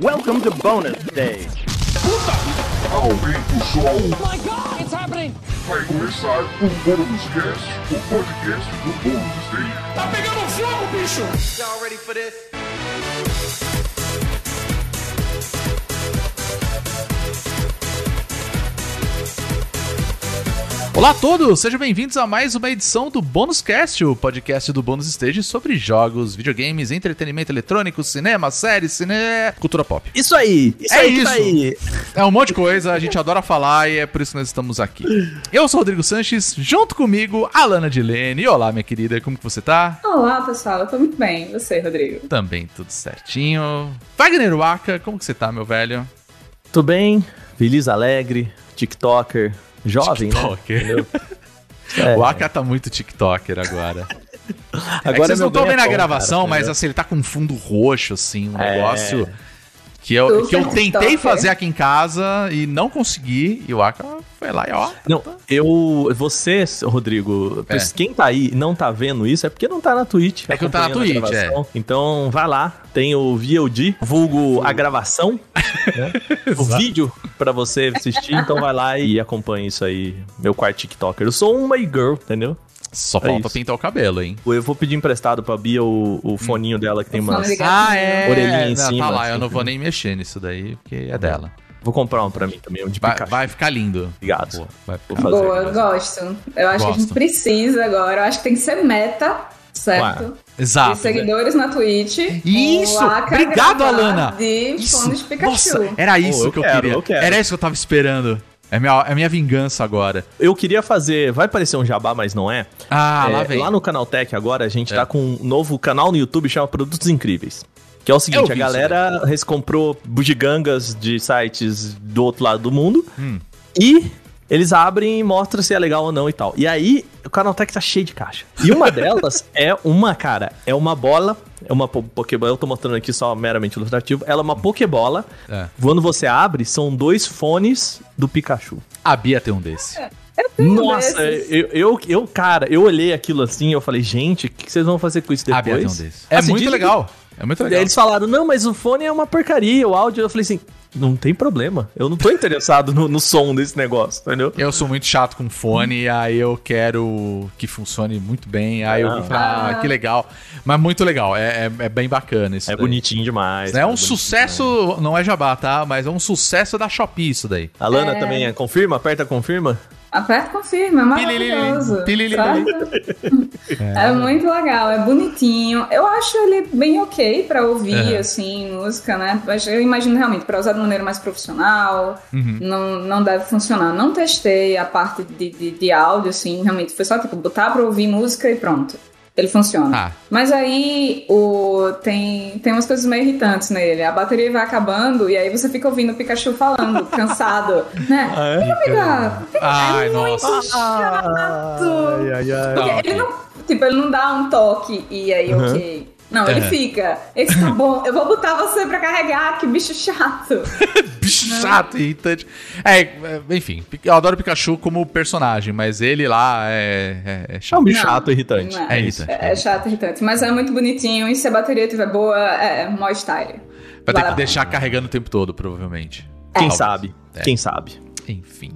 Welcome to bonus stage. Oh my god, it's happening! Vai começar o Bônus Cast, o podcast do Bônus Stage. Tá pegando fogo, bicho! Y'all ready for this? Olá a todos, sejam bem-vindos a mais uma edição do Bônus Cast, o podcast do Bônus Stage sobre jogos, videogames, entretenimento eletrônico, cinema, séries, cine... cultura pop. Isso aí! Isso É aí isso. aí. É um monte de coisa, a gente adora falar e é por isso que nós estamos aqui. Eu sou o Rodrigo Sanches, junto comigo, a Lana Dilene. Olá, minha querida, como que você tá? Olá, pessoal. Eu tô muito bem. E você, Rodrigo? Também tudo certinho. Wagner Waka, como que você tá, meu velho? Tudo bem? Feliz, alegre, TikToker, jovem, TikToker. né? É. O Waka tá muito TikToker agora. é Agora vocês meu não estão vendo a gravação, cara, mas entendeu? assim, ele tá com um fundo roxo, assim, um É. que eu, Super que eu tentei fazer aqui em casa e não consegui. E o Aka foi lá e ó. Não, eu. Você, Rodrigo, É. quem tá aí e não tá vendo isso é porque não tá na Twitch. É que não tá na Twitch, gravação. Então vai lá, tem o VOD, vulgo a gravação, né? o vídeo pra você assistir. Então vai lá e acompanha isso aí, meu quarto TikToker. Eu sou uma girl, entendeu? Só É falta isso. pintar o cabelo, hein? Eu vou pedir emprestado pra Bia o, o foninho dela que tem ligado. Ah, é. Orelhinha em Não, cima, Tá lá, eu assim. não vou nem mexer nisso daí, porque é dela. Vou comprar um pra mim também, um de Vai, Pikachu. vai ficar lindo. Obrigado. Boa, vai ficar. fazer. Boa, eu gosto. Eu acho que a gente Gosto. precisa agora. Eu acho que tem que ser meta, certo? Ué, Exato. de seguidores na Twitch. Isso! Obrigado, Alana! De Isso. fones de Pikachu. Nossa, era isso Pô, eu que eu quero, queria. eu quero. Era isso que eu tava esperando. É minha, é minha vingança agora. Eu queria fazer. Vai parecer um jabá, mas não é. Ah, É, lá vem. Lá no Canaltech agora, a gente É. tá com um novo canal no YouTube chama Produtos Incríveis. Que é o seguinte, a galera res- comprou bugigangas de sites do outro lado do mundo Hum. e eles abrem e mostram se é legal ou não e tal. E aí, o Canaltech tá cheio de caixa. E uma delas é uma, cara, é uma bola, é uma po- Pokébola, eu tô mostrando aqui só meramente ilustrativo, ela é uma Pokébola. É. Quando você abre, são dois fones do Pikachu. A Bia tem um desse. Nossa, desses. eu, eu, eu, cara, eu olhei aquilo assim eu falei, gente, o que vocês vão fazer com isso A Bia tem um depois? desse. É Assim, muito legal. É muito legal. Eles falaram, não, mas o fone é uma porcaria, o áudio. Eu falei assim, não tem problema. Eu não tô interessado no, no som desse negócio, entendeu? Eu sou muito chato com fone, aí eu quero que funcione muito bem. Aí eu Ah. vi e falei, ah, que legal. Mas muito legal, é, é, é bem bacana isso É daí. bonitinho demais. É cara, um sucesso, não é jabá, tá? Mas é um sucesso da Shopee isso daí. demais. A Lana também é. Confirma? Aperta, confirma? Aperta e confirma, é maravilhoso. Pililili. certo? É muito legal, é bonitinho. Eu acho ele bem ok pra ouvir, assim, música, né? Mas eu imagino realmente pra usar de maneira mais profissional, Uhum. não, não deve funcionar. Não testei a parte de, de, de áudio, assim, realmente. Foi só, tipo, botar pra ouvir música e pronto. Ele funciona. Ah. Mas aí o, tem, tem umas coisas meio irritantes nele. A bateria vai acabando e aí você fica ouvindo o Pikachu falando, cansado, né? Ah, é? Amiga, vem. Ai, é nossa. muito chato. Ai, ai, ai. Porque Não, ele não, tipo, ele não dá um toque e aí, Uhum. ok. Não, ele Uhum. fica. Esse tá bom, eu vou botar você pra carregar, que bicho chato. Bicho chato, irritante. É, é, enfim, eu adoro o Pikachu como personagem, mas ele lá é, é, é É um chato. bicho Não, chato, irritante. não É irritante. É, é chato, irritante. Mas é muito bonitinho e se a bateria estiver boa, é mó style. Vai ter que deixar carregando o tempo todo, provavelmente. Quem sabe? É. Quem sabe? Enfim.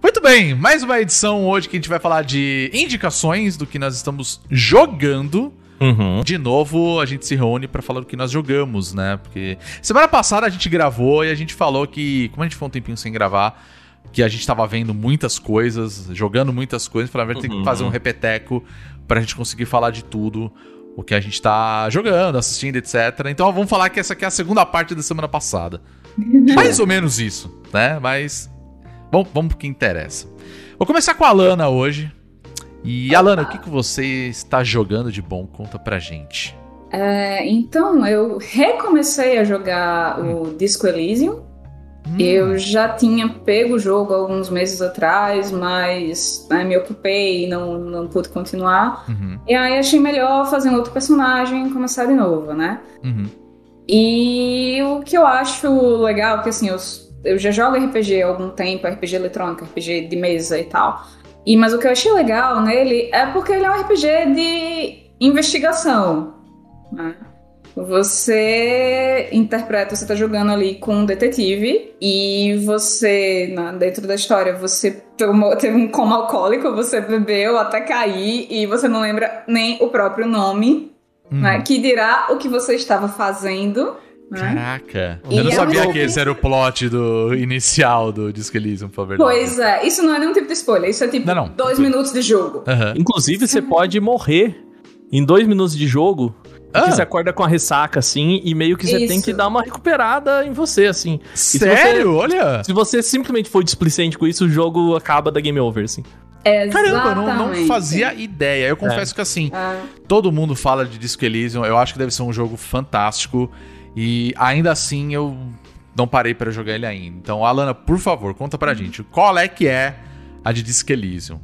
Muito bem, mais uma edição hoje que a gente vai falar de indicações do que nós estamos jogando. Uhum. De novo, a gente se reúne pra falar do que nós jogamos, né? Porque semana passada a gente gravou e a gente falou que, como a gente ficou um tempinho sem gravar, que a gente tava vendo muitas coisas, jogando muitas coisas, falando, a gente tem que fazer um repeteco pra gente conseguir falar de tudo o que a gente tá jogando, assistindo, etc. Então vamos falar que essa aqui é a segunda parte da semana passada. Mais ou menos isso, né? Mas Bom, vamos pro que interessa. Vou começar com a Alana hoje. E Alana, o que, que você está jogando de bom? Conta pra gente. É, então, eu recomecei a jogar o Disco Elysium. Hum. Eu já tinha pego o jogo alguns meses atrás, mas né, me ocupei e não, não pude continuar. Uhum, E aí achei melhor fazer um outro personagem e começar de novo, né? uhum, E o que eu acho legal, é que assim, eu, eu já jogo RPG há algum tempo, RPG eletrônico, RPG de mesa e tal. E, mas o que eu achei legal nele é porque ele é um RPG de investigação. Né? você interpreta, você tá jogando ali com um detetive e você, na- dentro da história, você tomou, teve um coma alcoólico, você bebeu até cair e você não lembra nem o próprio nome, Hum. né? Que dirá o que você estava fazendo, né? Caraca. E eu não é sabia que esse era o plot do inicial do Disco Elysium, por verdade. Pois é, isso não é nenhum tipo de spoiler, isso é tipo Não, não. dois minutos de jogo. Inclusive, você pode morrer em dois minutos de jogo. Ah. Que você acorda com a ressaca, assim, e meio que você Isso. tem que dar uma recuperada em você, assim. se você- Sério? Olha. Se você simplesmente for displicente com isso, o jogo acaba da game over, assim. Caramba, eu não, não Exatamente. fazia ideia. Eu confesso que assim, Ah, todo mundo fala de Disco Elysium, eu acho que deve ser um jogo fantástico e ainda assim eu não parei pra jogar ele ainda. Então, Alana, por favor, conta pra gente, qual é que é a de Disco Elysium?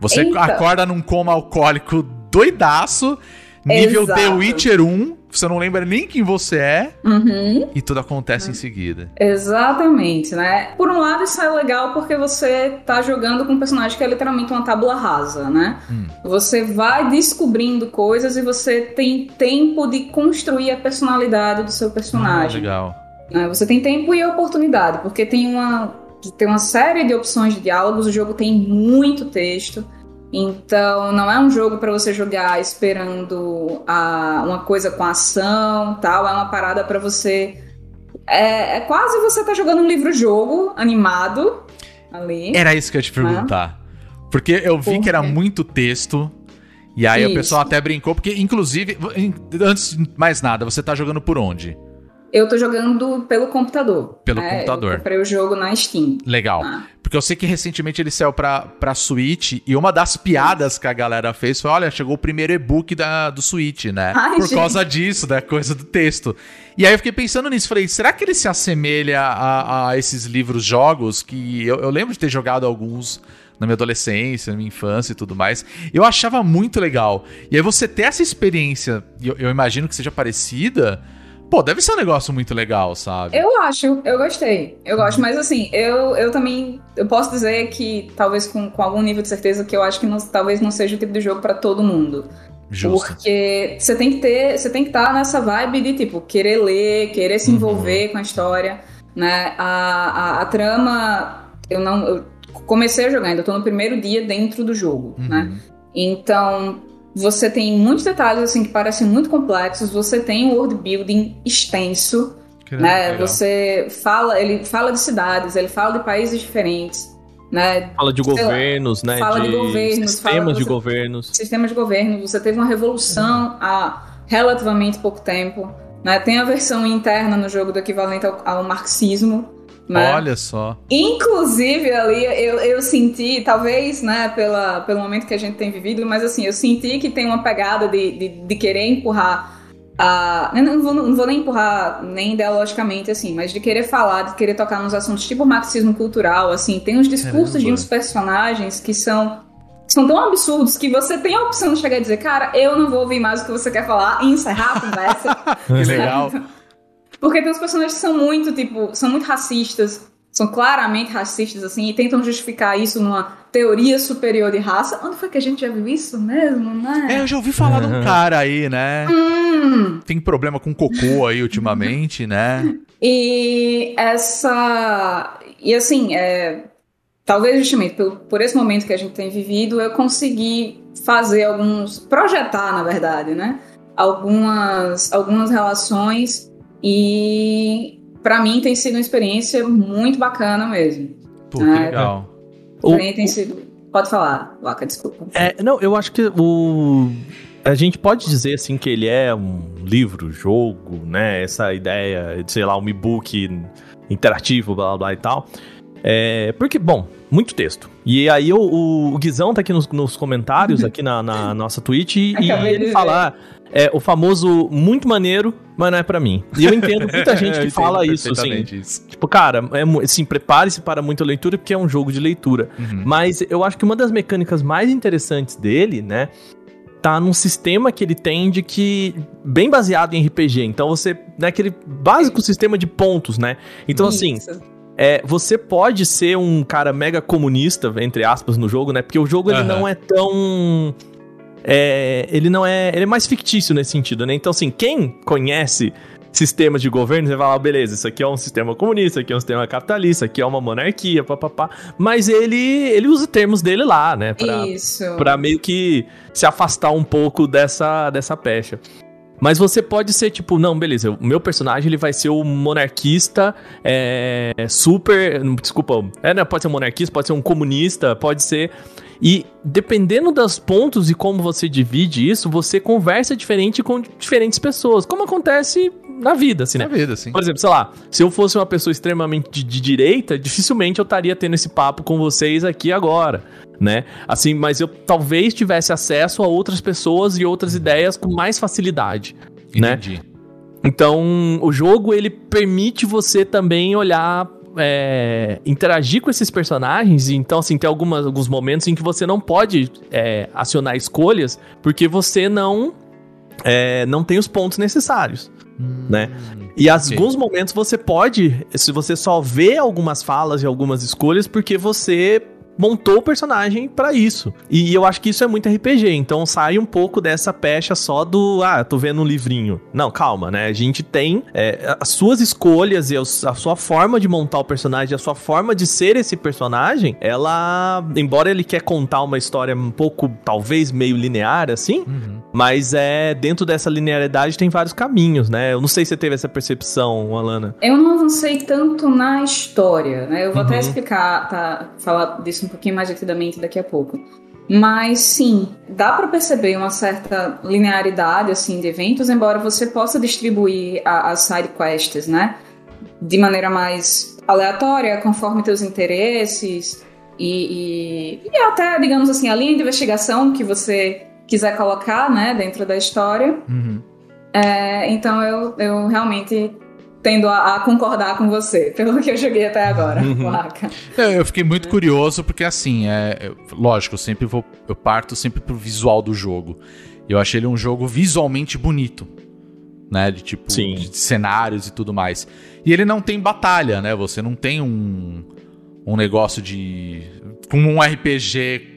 Você Então. acorda num coma alcoólico doidaço, nível Exato. The Witcher 1, você não lembra nem quem você é uhum. e tudo acontece em seguida. Exatamente, né? Por um lado, isso é legal porque você tá jogando com um personagem que é literalmente uma tábula rasa, né? Hum. Você vai descobrindo coisas e você tem tempo de construir a personalidade do seu Ah, personagem. legal. né? Você tem tempo e oportunidade, porque tem uma, tem uma série de opções de diálogos, o jogo tem muito texto. Então, não é um jogo para você jogar esperando a, uma coisa com ação, tal. É uma parada para você. É, é quase você tá jogando um livro-jogo animado ali. Era isso que eu ia te perguntar. Porque eu vi Por que era muito texto. E aí o pessoal até brincou, porque, inclusive, antes de mais nada, você tá jogando por onde? Eu tô jogando pelo computador. Pelo né? computador. Eu comprei o jogo na Steam. Legal. Ah. Porque eu sei que recentemente ele saiu pra, pra Switch e uma das piadas que a galera fez foi: olha, chegou o primeiro e-book da, do Switch, né? Ai, Por gente. causa disso, da coisa do texto. E aí eu fiquei pensando nisso, falei, será que ele se assemelha a, a esses livros-jogos que eu, eu lembro de ter jogado alguns na minha adolescência, na minha infância e tudo mais. Eu achava muito legal. E aí você ter essa experiência, eu, eu imagino que seja parecida, pô, deve ser um negócio muito legal, sabe? Eu acho, eu gostei. Eu gosto, mas assim, eu, eu também. Eu posso dizer que, talvez com, com algum nível de certeza, que eu acho que não- talvez não seja o tipo de jogo pra todo mundo. Justo. Porque você tem que ter. Você tem que estar nessa vibe de, tipo, querer ler, querer se Uhum. envolver com a história. Né? A, a, a trama. Eu não. Eu comecei a jogar, ainda tô no primeiro dia dentro do jogo, Uhum. né? Então, você tem muitos detalhes assim que parecem muito complexos, você tem um world building extenso, né? legal. Você fala, ele fala de cidades, ele fala de países diferentes, né? Fala de Sei lá, governos, né? fala de governos, fala sistemas de você- governos. Sistema de governo, você teve uma revolução há relativamente pouco tempo, né? Tem a versão interna no jogo do equivalente ao, ao marxismo, né? Olha só. Inclusive, ali eu, eu senti, talvez, né, pela, pelo momento que a gente tem vivido, mas assim, eu senti que tem uma pegada de, de, de querer empurrar a. Não vou, não vou nem empurrar nem ideologicamente, assim, mas de querer falar, de querer tocar nos assuntos tipo marxismo cultural, assim, tem uns discursos Caramba. de uns personagens que são. que São tão absurdos que você tem a opção de chegar e dizer, cara, eu não vou ouvir mais o que você quer falar e encerrar a conversa. Que legal. Porque tem uns personagens que são muito, tipo, são muito racistas, são claramente racistas, assim, e tentam justificar isso numa teoria superior de raça. Onde foi que a gente já viu isso mesmo, né? É, eu já ouvi falar de um cara aí, né? Hum. Tem problema com cocô aí ultimamente, né? E essa. E assim, é, talvez justamente por, por esse momento que a gente tem vivido, eu consegui fazer alguns. projetar, na verdade, né? Algumas, algumas relações e para mim tem sido uma experiência muito bacana mesmo. Pô, que Ah, legal. Pra mim tem sido. Pode falar, Waka, desculpa. É, não, eu acho que o. A gente pode dizer assim que ele é um livro, jogo, né? Essa ideia de, sei lá, um e-book interativo, blá blá blá e tal. É, porque, bom, muito texto. E aí o, o, Guizão tá aqui nos, nos comentários, aqui na, na nossa Twitch, e, e ele ver. É, o famoso muito maneiro, mas não é pra mim. E eu entendo muita gente que fala isso, assim. isso. Tipo, cara, é, assim, prepare-se para muita leitura, porque é um jogo de leitura. Uhum. Mas eu acho que uma das mecânicas mais interessantes dele, né, tá num sistema que ele tem de que bem baseado em RPG. Então você, né, aquele básico sistema de pontos, né? Então assim, Isso. é, você pode ser um cara mega comunista, entre aspas, no jogo, né? Porque o jogo ele Aham. não é tão é, ele não é. Ele é mais fictício nesse sentido, né? Então, assim, quem conhece sistemas de governo, você vai falar, beleza, isso aqui é um sistema comunista, isso aqui é um sistema capitalista, isso aqui é uma monarquia, papapá. Mas ele, ele usa termos dele lá, né? Pra, Isso. pra meio que se afastar um pouco dessa, dessa pecha. Mas você pode ser tipo, não, beleza, o meu personagem ele vai ser o monarquista é, super. Desculpa, é, né, pode ser um monarquista, pode ser um comunista, pode ser. E dependendo dos pontos e como você divide isso, você conversa diferente com diferentes pessoas, como acontece na vida, assim, né? Na vida, assim. Por exemplo, sei lá, se eu fosse uma pessoa extremamente de, de direita, dificilmente eu estaria tendo esse papo com vocês aqui agora, né? Assim, mas eu talvez tivesse acesso a outras pessoas e outras ideias com mais facilidade, né? Entendi. Então, o jogo ele permite você também olhar, é, interagir com esses personagens. e Então, assim, tem algumas, alguns momentos em que você não pode é, acionar escolhas porque você não é, não tem os pontos necessários, né? E alguns momentos você pode, se você só vê algumas falas e algumas escolhas porque você montou o personagem pra isso. E eu acho que isso é muito RPG, então sai um pouco dessa pecha só do, ah, tô vendo um livrinho. Não, calma, né? A gente tem é, as suas escolhas e a sua forma de montar o personagem, a sua forma de ser esse personagem, ela, embora ele quer contar uma história um pouco, talvez, meio linear, assim, Uhum. mas é dentro dessa linearidade tem vários caminhos, né? Eu não sei se você teve essa percepção, Alana. Eu não avancei tanto na história, né? Eu vou Uhum. até explicar, tá, falar disso um pouquinho mais detidamente daqui a pouco. Mas sim, dá pra perceber uma certa linearidade assim de eventos, embora você possa distribuir as side quests, né? De maneira mais aleatória, conforme teus interesses e, e, e até, digamos assim, a linha de investigação que você quiser colocar, né, dentro da história. Uhum. É, então eu, eu realmente tendo a, a concordar com você, pelo que eu joguei até agora, Uhum. Eu, eu fiquei muito curioso porque assim, é, lógico, eu sempre vou, eu parto sempre pro visual do jogo. Eu achei ele um jogo visualmente bonito, né, de tipo Sim. de cenários e tudo mais. E ele não tem batalha, né? Você não tem um um negócio de como um RPG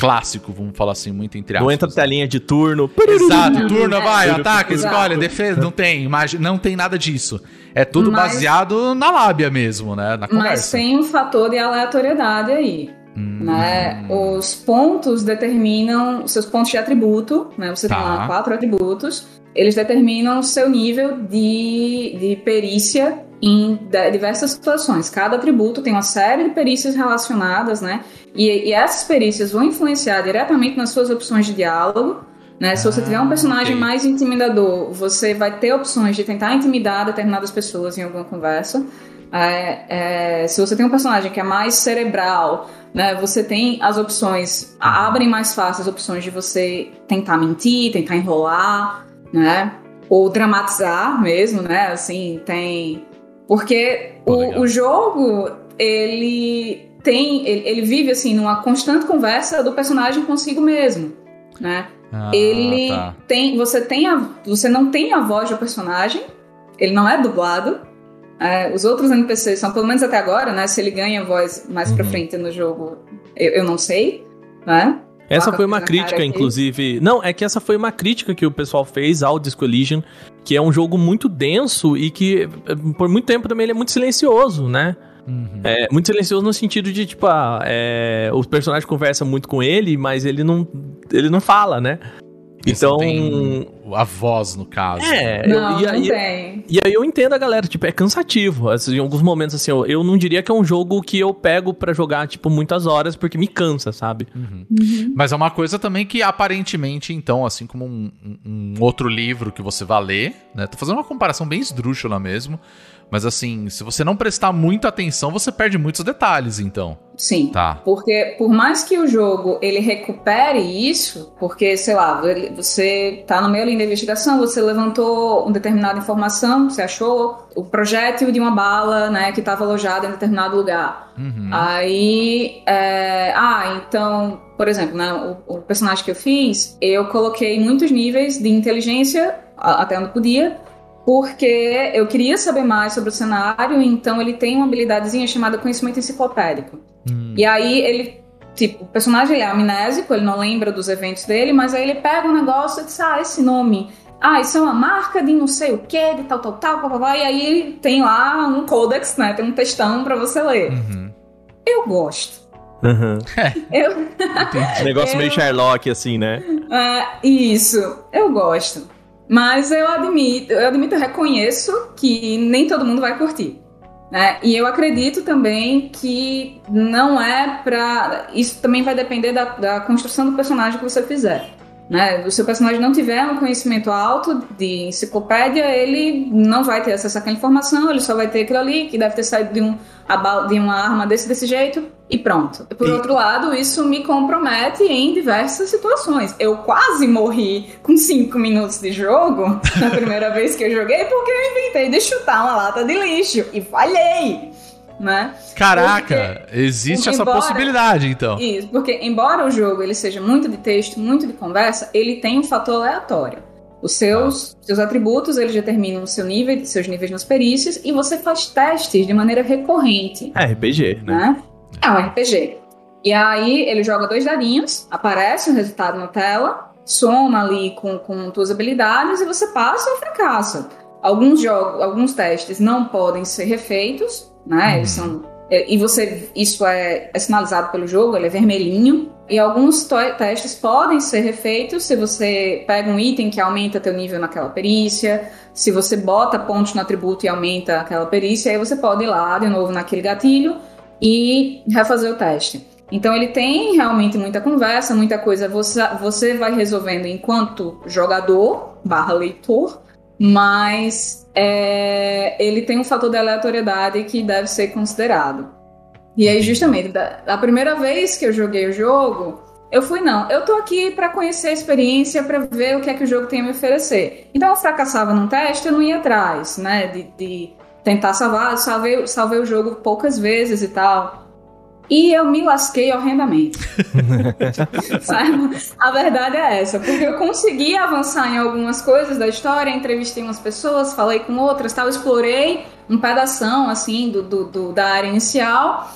clássico, vamos falar assim, muito entre aspas. Não entra telinha de turno. Exato, turno, vai, ataca, Exato. escolhe, defesa, não tem, imagi- não tem nada disso. É tudo Mas- baseado na lábia mesmo, né, na Mas conversa. tem um fator de aleatoriedade aí. Hum, Né? Os pontos determinam seus pontos de atributo, né? Você tem Tá. lá quatro atributos, eles determinam o seu nível de, de perícia em diversas situações. Cada atributo tem uma série de perícias relacionadas, né? E, e essas perícias vão influenciar diretamente nas suas opções de diálogo. Né? Se você Ah, tiver um personagem ok. mais intimidador, você vai ter opções de tentar intimidar determinadas pessoas em alguma conversa. É, é, se você tem um personagem que é mais cerebral, né, você tem as opções, abrem mais fácil as opções de você tentar mentir, tentar enrolar, né, ou dramatizar mesmo, né, assim, tem... Porque o, o jogo, ele tem, ele, ele vive, assim, numa constante conversa do personagem consigo mesmo, né, Ah, ele tá. tem. Você tem a. Você não tem a voz do personagem. Ele não é dublado. É, os outros NPCs são, pelo menos até agora, né? Se ele ganha voz mais pra Uhum. frente no jogo, eu, eu não sei. Né? Essa foi uma crítica, aqui. inclusive. Não, é que essa foi uma crítica que o pessoal fez ao Disco Elysium, que é um jogo muito denso e que eh, por muito tempo também ele é muito silencioso, né? Uhum. É muito silencioso no sentido de, tipo, ah, é, os personagens conversam muito com ele, mas ele não, ele não fala, né? Então. tem a voz, no caso. É, eu- Não, e, não aí, tem. e aí eu entendo a galera, tipo, é cansativo. Assim, em alguns momentos, assim, eu, eu não diria que é um jogo que eu pego pra jogar, tipo, muitas horas, porque me cansa, sabe? Uhum. Mas é uma coisa também que aparentemente, então, assim como um, um- um outro livro que você vai ler, né? Tô fazendo uma comparação bem esdrúxula mesmo. Mas assim, se você não prestar muita atenção, você perde muitos detalhes, então. Sim. Tá. Porque por mais que o jogo ele recupere isso, porque, sei lá, você tá no meio da investigação, você levantou uma determinada informação, você achou o projétil de uma bala, né, que estava alojada em determinado lugar. Uhum. Aí, é, ah, então, por exemplo, né, o, o personagem que eu fiz, eu coloquei muitos níveis de inteligência, até onde podia, porque eu queria saber mais sobre o cenário, então ele tem uma habilidadezinha chamada conhecimento enciclopédico. Hum. E aí ele Tipo, o personagem ele é amnésico, ele não lembra dos eventos dele, mas aí ele pega um negócio e diz, ah, esse nome ah, isso é uma marca de não sei o que, de tal, tal, tal, blá, blá, blá, e aí tem lá um codex, né? Tem um textão para você ler. Uhum. Eu gosto. Uhum. Eu, Um negócio Eu- meio Sherlock, assim, né? ah, isso, eu gosto. Mas eu admito, eu admito, eu reconheço que nem todo mundo vai curtir. Né? E eu acredito também que não é pra. Isso também vai depender da, da construção do personagem que você fizer. Né? Se o seu personagem não tiver um conhecimento alto de enciclopédia, ele não vai ter acesso àquela informação, ele só vai ter aquilo ali, que deve ter saído de, um, de uma arma desse, desse jeito, e pronto. Por E- outro lado, isso me compromete em diversas situações. Eu quase morri com 5 minutos de jogo na primeira vez que eu joguei, porque eu inventei de chutar uma lata de lixo e falhei. Né? Caraca, existe essa embora- possibilidade, então. Isso, porque embora o jogo ele seja muito de texto, muito de conversa, ele tem um fator aleatório. Os seus, seus atributos, eles determinam o seu nível, seus níveis nas perícias, e você faz testes de maneira recorrente, É, RPG, né? né? É um RPG. E aí ele joga dois dadinhos, aparece o resultado na tela, soma ali com, com tuas habilidades e você passa ou fracassa. Alguns jogos, alguns testes não podem ser refeitos, né? Eles são é, e você isso é, é sinalizado pelo jogo, ele é vermelhinho. E alguns testes podem ser refeitos se você pega um item que aumenta teu nível naquela perícia, se você bota pontos no atributo e aumenta aquela perícia, aí você pode ir lá de novo naquele gatilho e refazer o teste. Então ele tem realmente muita conversa, muita coisa você, você vai resolvendo enquanto jogador barra leitor, mas é, ele tem um fator de aleatoriedade que deve ser considerado. E aí, justamente, a primeira vez que eu joguei o jogo, eu fui, não, eu tô aqui pra conhecer a experiência, pra ver o que é que o jogo tem a me oferecer. Então eu fracassava num teste, eu não ia atrás, né, de, de tentar salvar, salvei, salvei o jogo poucas vezes e tal. E eu me lasquei horrendamente. A verdade é essa, porque eu consegui avançar em algumas coisas da história, entrevistei umas pessoas, falei com outras, tal, explorei um pedação assim do, do- do- da área inicial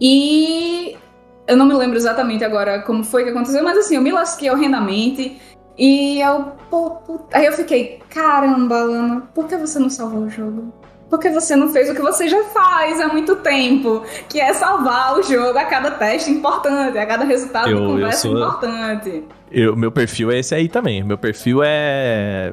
e eu não me lembro exatamente agora como foi que aconteceu, mas assim, eu me lasquei horrendamente e eu, pô, pô, aí eu fiquei, caramba, Lana, por que você não salvou o jogo? Por que você não fez o que você já faz há muito tempo? Que é salvar o jogo a cada teste importante, a cada resultado Eu- de eu conversa sou- importante. Eu, meu perfil é esse aí também. Meu perfil é.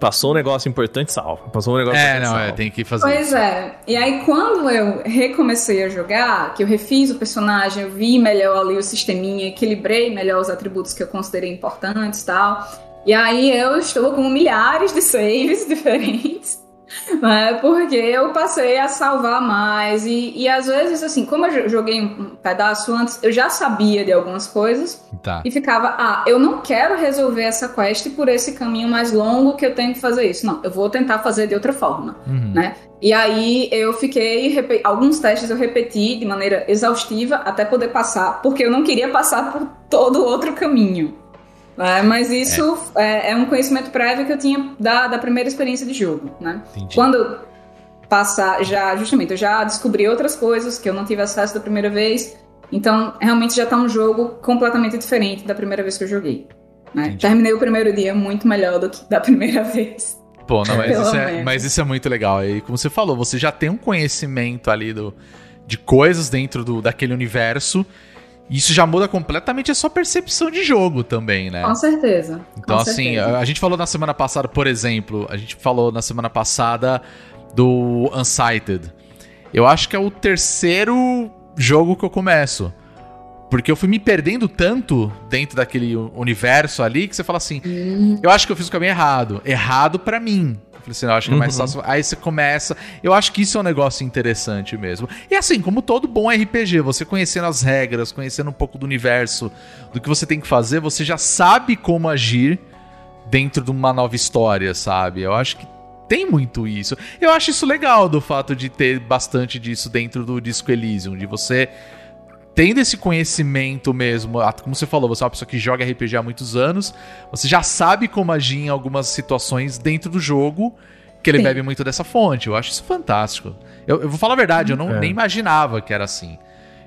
Passou um negócio importante, salva. Passou um negócio É, importante, não, é, salva. tem que fazer Pois isso. é. E aí, quando eu recomecei a jogar, que eu refiz o personagem, eu vi melhor ali o sisteminha, equilibrei melhor os atributos que eu considerei importantes e tal. E aí eu estou com milhares de saves diferentes. Né? Porque eu passei a salvar mais. E, e às vezes, assim, como eu jo- joguei um pedaço antes, eu já sabia de algumas coisas. Tá. E ficava, ah, eu não quero resolver essa quest por esse caminho mais longo que eu tenho que fazer isso. Não, eu vou tentar fazer de outra forma, Uhum. né? E aí eu fiquei, alguns testes eu repeti de maneira exaustiva até poder passar, porque eu não queria passar por todo o outro caminho. Né? Mas isso é. é um conhecimento prévio que eu tinha da, da primeira experiência de jogo, né? Entendi. Quando passar, já, justamente, eu já descobri outras coisas que eu não tive acesso da primeira vez. Então, realmente já tá um jogo completamente diferente da primeira vez que eu joguei. né? Terminei o primeiro dia muito melhor do que da primeira vez. Pô, não, mas isso, é, mas isso é muito legal. E como você falou, você já tem um conhecimento ali do, de coisas dentro do, daquele universo. Isso já muda completamente a sua percepção de jogo também, né? Com certeza. Então, com assim, certeza. a, gente falou na semana passada, por exemplo, a gente falou na semana passada do Unsighted. Eu acho que é o terceiro jogo que eu começo. Porque eu fui me perdendo tanto dentro daquele universo ali que você fala assim: eu acho que eu fiz o caminho errado. Errado pra mim. Falei assim, eu acho que é mais Uhum. fácil. Aí você começa. Eu acho que isso é um negócio interessante mesmo. E assim, como todo bom RPG, você conhecendo as regras, conhecendo um pouco do universo, do que você tem que fazer, você já sabe como agir dentro de uma nova história, sabe? Eu acho que tem muito isso. Eu acho isso legal do fato de ter bastante disso dentro do Disco Elysium, de você tendo esse conhecimento mesmo, como você falou, você é uma pessoa que joga RPG há muitos anos, você já sabe como agir em algumas situações dentro do jogo, que ele Sim. bebe muito dessa fonte. Eu acho isso fantástico. Eu, eu vou falar a verdade, eu não, É. nem imaginava que era assim.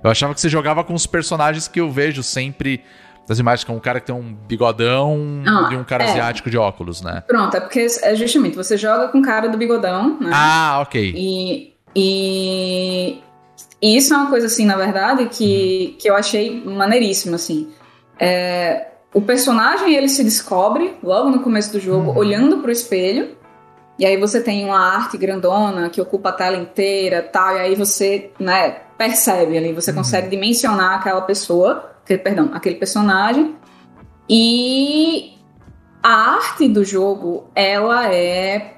Eu achava que você jogava com os personagens que eu vejo sempre das imagens, que é um cara que tem um bigodão Ah, e um cara é. asiático de óculos, né? Pronto, é porque é justamente você joga com o cara do bigodão, né? Ah, ok. E, e, e isso é uma coisa, assim, na verdade, que, que eu achei maneiríssimo, assim. É, o personagem, ele se descobre logo no começo do jogo, olhando pro espelho, e aí você tem uma arte grandona que ocupa a tela inteira tal, e aí você, né, percebe ali, você consegue dimensionar aquela pessoa, que- perdão, aquele personagem, e a arte do jogo, ela é...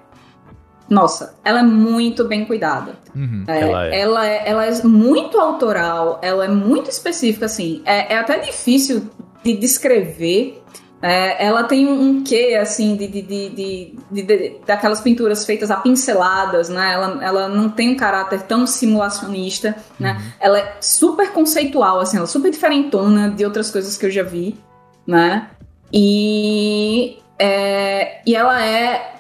Nossa, ela é muito bem cuidada. Uhum. É, Ela é. Ela é. ela é muito autoral, ela é muito específica, assim. É, é até difícil de descrever. É, ela tem um, quê, assim, de, de, de, de- de- de- daquelas pinturas feitas a pinceladas, né? Ela, ela não tem um caráter tão simulacionista, né? Ela é super conceitual, assim, ela é super diferentona de outras coisas que eu já vi, né? E, é, e ela é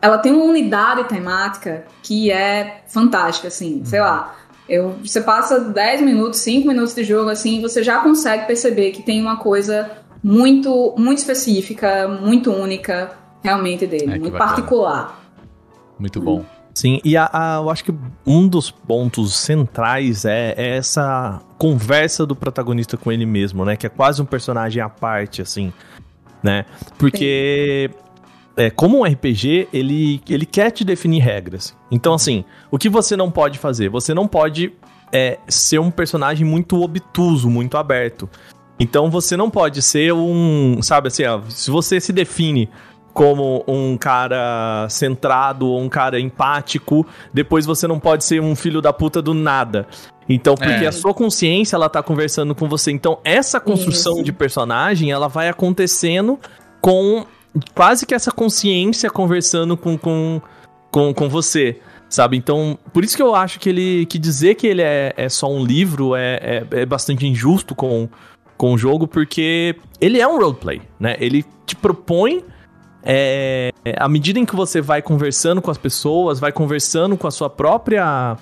ela tem uma unidade temática que é fantástica, assim, sei lá. Eu, você passa 10 minutos, 5 minutos de jogo, assim, você já consegue perceber que tem uma coisa muito, muito específica, muito única, realmente, dele, É, muito particular. Muito bom. Sim, e a, a- eu acho que um dos pontos centrais é, é essa conversa do protagonista com ele mesmo, né? Que é quase um personagem à parte, assim, né? Porque, é, como um RPG, ele, ele quer te definir regras. Então, assim, o que você não pode fazer? Você não pode é, ser um personagem muito obtuso, muito aberto. Então, você não pode ser um, sabe assim, ó, se você se define como um cara centrado ou um cara empático, depois você não pode ser um filho da puta do nada. Então, porque É. a sua consciência, ela tá conversando com você. Então, essa construção Isso. de personagem, ela vai acontecendo com quase que essa consciência conversando com, com, com, com você. Sabe? Então, por isso que eu acho que ele. que dizer que ele é, é só um livro é, é, é bastante injusto com, com o jogo, porque ele é um roleplay, né? Ele te propõe. É, à medida em que você vai conversando com as pessoas, vai conversando com a sua própria.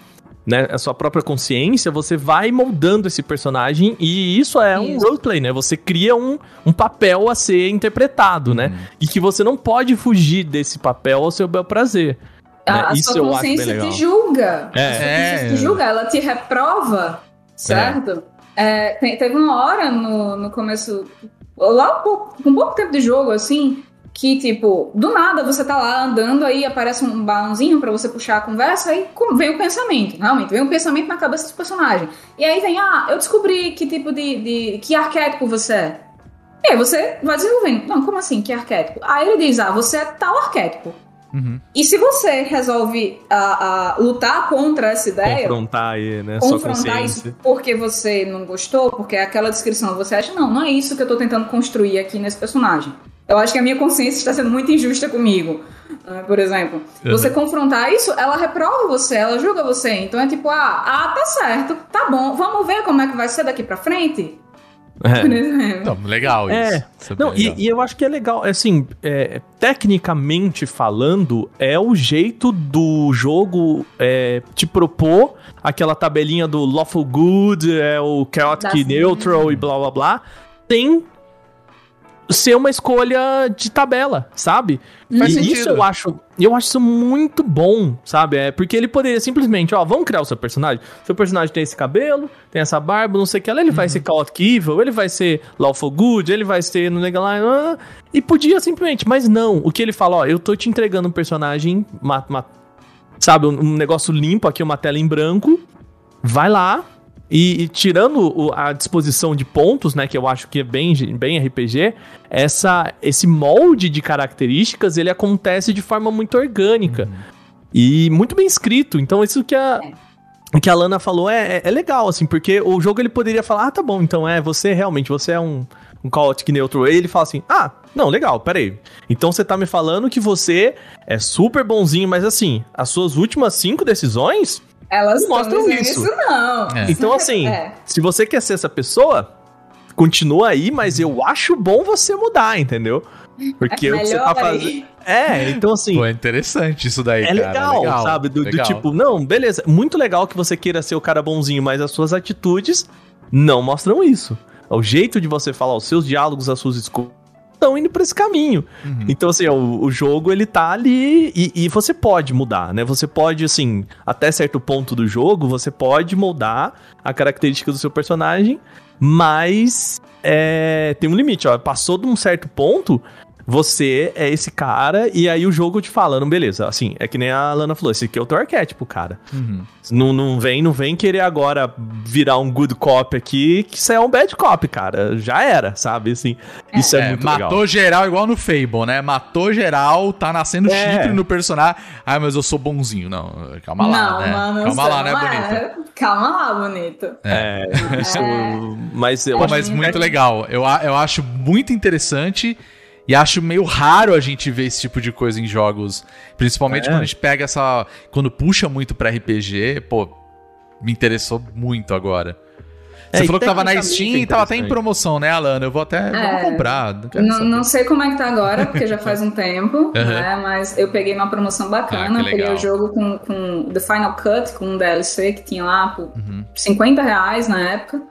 Né, a sua própria consciência, você vai moldando esse personagem e isso é um Isso. roleplay, né? Você cria um, um papel a ser interpretado, né? E que você não pode fugir desse papel ao seu bel prazer. A, né? a Isso sua eu acho bem consciência te julga. É. A sua consciência É. te julga, ela te reprova, certo? É, te- teve uma hora no, no começo, lá um pouco- com pouco tempo de jogo, assim, que, tipo, do nada você tá lá andando, aí aparece um balãozinho pra você puxar a conversa, aí vem o pensamento, realmente, vem um pensamento na cabeça do personagem. E aí vem, ah, eu descobri que tipo de, de que arquétipo você é. E aí você vai desenvolvendo. Não, como assim, que arquétipo? Aí ele diz, ah, você é tal arquétipo. Uhum. E se você resolve ah, ah, lutar contra essa ideia, Confrontar aí, né? Confrontar isso porque você não gostou, porque aquela descrição você acha, não, não é isso que eu tô tentando construir aqui nesse personagem. Eu acho que a minha consciência está sendo muito injusta comigo. Ah, por exemplo, Uhum. você confrontar isso, ela reprova você, ela julga você. Então é tipo, ah, ah, tá certo, tá bom, vamos ver como é que vai ser daqui pra frente? É. Por exemplo. Então, legal isso. É. Isso é Não, e, e eu acho que é legal, assim, é, tecnicamente falando, é o jeito do jogo é, te propor aquela tabelinha do lawful good, é o chaotic neutral e blá blá blá, tem ser uma escolha de tabela, sabe? Faz e sentido. isso eu acho, eu acho isso muito bom, sabe? É porque ele poderia simplesmente, ó, vamos criar o seu personagem. Seu personagem tem esse cabelo, tem essa barba, não sei o que ele vai ser chaotic evil, ele vai ser lawful good, ele vai ser no lá, e podia simplesmente, mas não. O que ele fala, ó, eu tô te entregando um personagem, uma, uma- sabe, um, um negócio limpo aqui, uma tela em branco. Vai lá, e, e tirando o- a disposição de pontos, né, que eu acho que é bem, bem RPG, essa, esse molde de características, ele acontece de forma muito orgânica. E muito bem escrito. Então, isso que a, que a Lana falou é, é, é legal, assim, porque o jogo ele poderia falar, ah, tá bom, então é, você realmente, você é um, um chaotic neutral. Ele fala assim, ah, não, legal, peraí. Então você tá me falando que você é super bonzinho, mas assim, as suas últimas cinco decisões Elas Não mostram isso. isso, não. É. então, assim, É. se você quer ser essa pessoa, continua aí, mas eu acho bom você mudar, entendeu? Porque o que você tá fazendo. É, então assim. Pô, é interessante isso daí, É cara. legal, sabe? Do, do legal. tipo, não, beleza. Muito legal que você queira ser o cara bonzinho, mas as suas atitudes não mostram isso. O jeito de você falar, os seus diálogos, as suas escolhas estão indo pra esse caminho. Uhum. Então, assim, o, o jogo ele tá ali e, e você pode mudar, né? Você pode, assim, até certo ponto do jogo, você pode moldar a característica do seu personagem, mas é, tem um limite, ó. Passou de um certo ponto, você é esse cara, e aí o jogo te fala, não, beleza, assim, é que nem a Lana falou, esse aqui é o teu arquétipo, cara. Uhum. Não, não vem, não vem querer agora virar um good cop aqui, que isso é um bad cop, cara. Já era, sabe? Assim, isso é, É, muito matou legal. geral igual no Fable, né? Matou geral, tá nascendo É. chifre no personagem. Ah, mas eu sou bonzinho. Não, calma lá, não, né? mano, calma você lá, né, é. Calma lá, bonito. É, isso, mas eu Pô, acho mas muito legal. Eu, a- eu acho muito interessante e acho meio raro a gente ver esse tipo de coisa em jogos. Principalmente É. quando a gente pega essa. Quando puxa muito pra RPG, pô, me interessou muito agora. Você É, falou que tava na Steam é e tava até em promoção, né, Alana? Eu vou até É. vou comprar. Não, Não, sei como é que tá agora, porque já faz um tempo, Aham. né? Mas eu peguei uma promoção Ah, bacana, que peguei o jogo com, com The Final Cut, com um DLC que tinha lá por Uhum. 50 reais na época,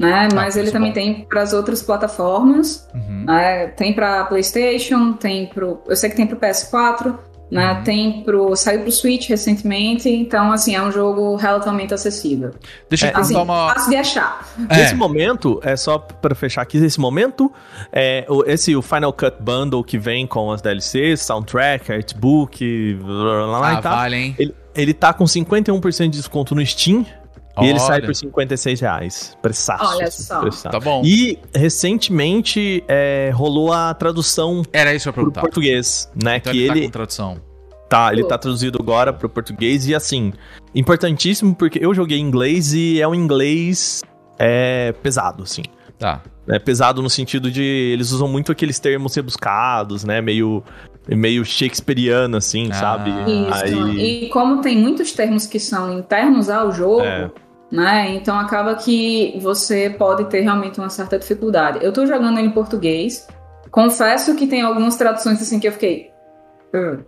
né? Mas ele preço também bom. tem para as outras plataformas, Uhum. né? Tem para PlayStation, tem pro, eu sei que tem pro PS4, né? Uhum. Tem pro saiu pro Switch recentemente, então assim é um jogo relativamente acessível. Deixa eu Assim, contar uma. fácil de achar. É. Nesse momento, é só pra fechar aqui, nesse momento, é, o- esse o Final Cut Bundle que vem com as DLCs, soundtrack, artbook, blá, blá, blá, Ah, e tal, vale, hein? ele, ele tá com 51% de desconto no Steam e ele sai por 56 reais. Pressaço. Olha só. pressaço. Tá bom. E recentemente é, rolou a tradução Era isso que eu ia pro perguntar. português, né? Então que ele, ele, tá com tradução. Tá, ele tá traduzido agora pro português e assim, importantíssimo porque eu joguei em inglês e é um inglês é, pesado, assim. Tá. É pesado no sentido de eles usam muito aqueles termos rebuscados, né? Meio meio shakespeariano assim, Ah. sabe? Isso. Aí E como tem muitos termos que são internos ao jogo, É. né? Então acaba que você pode ter realmente uma certa dificuldade. Eu tô jogando ele em português. Confesso que tem algumas traduções assim que eu fiquei. "Ugh".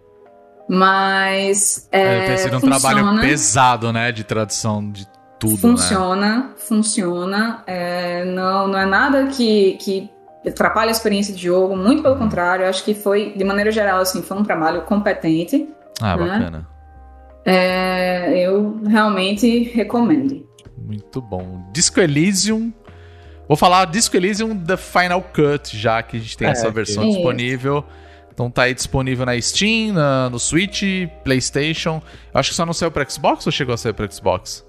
Mas. É, Deve ter sido um funciona, trabalho pesado, né? De tradução de tudo, né? Funciona, funciona. É, não, não é nada que, que atrapalha a experiência de jogo, muito pelo contrário. Eu acho que foi, de maneira geral, assim, foi um trabalho competente. Ah, né? bacana. É, eu realmente recomendo. Muito bom. Disco Elysium. Vou falar Disco Elysium The Final Cut, já que a gente tem É, essa versão isso. disponível. Então tá aí disponível na Steam, na- no Switch, PlayStation. Eu acho que só não saiu pra Xbox ou chegou a sair pra Xbox?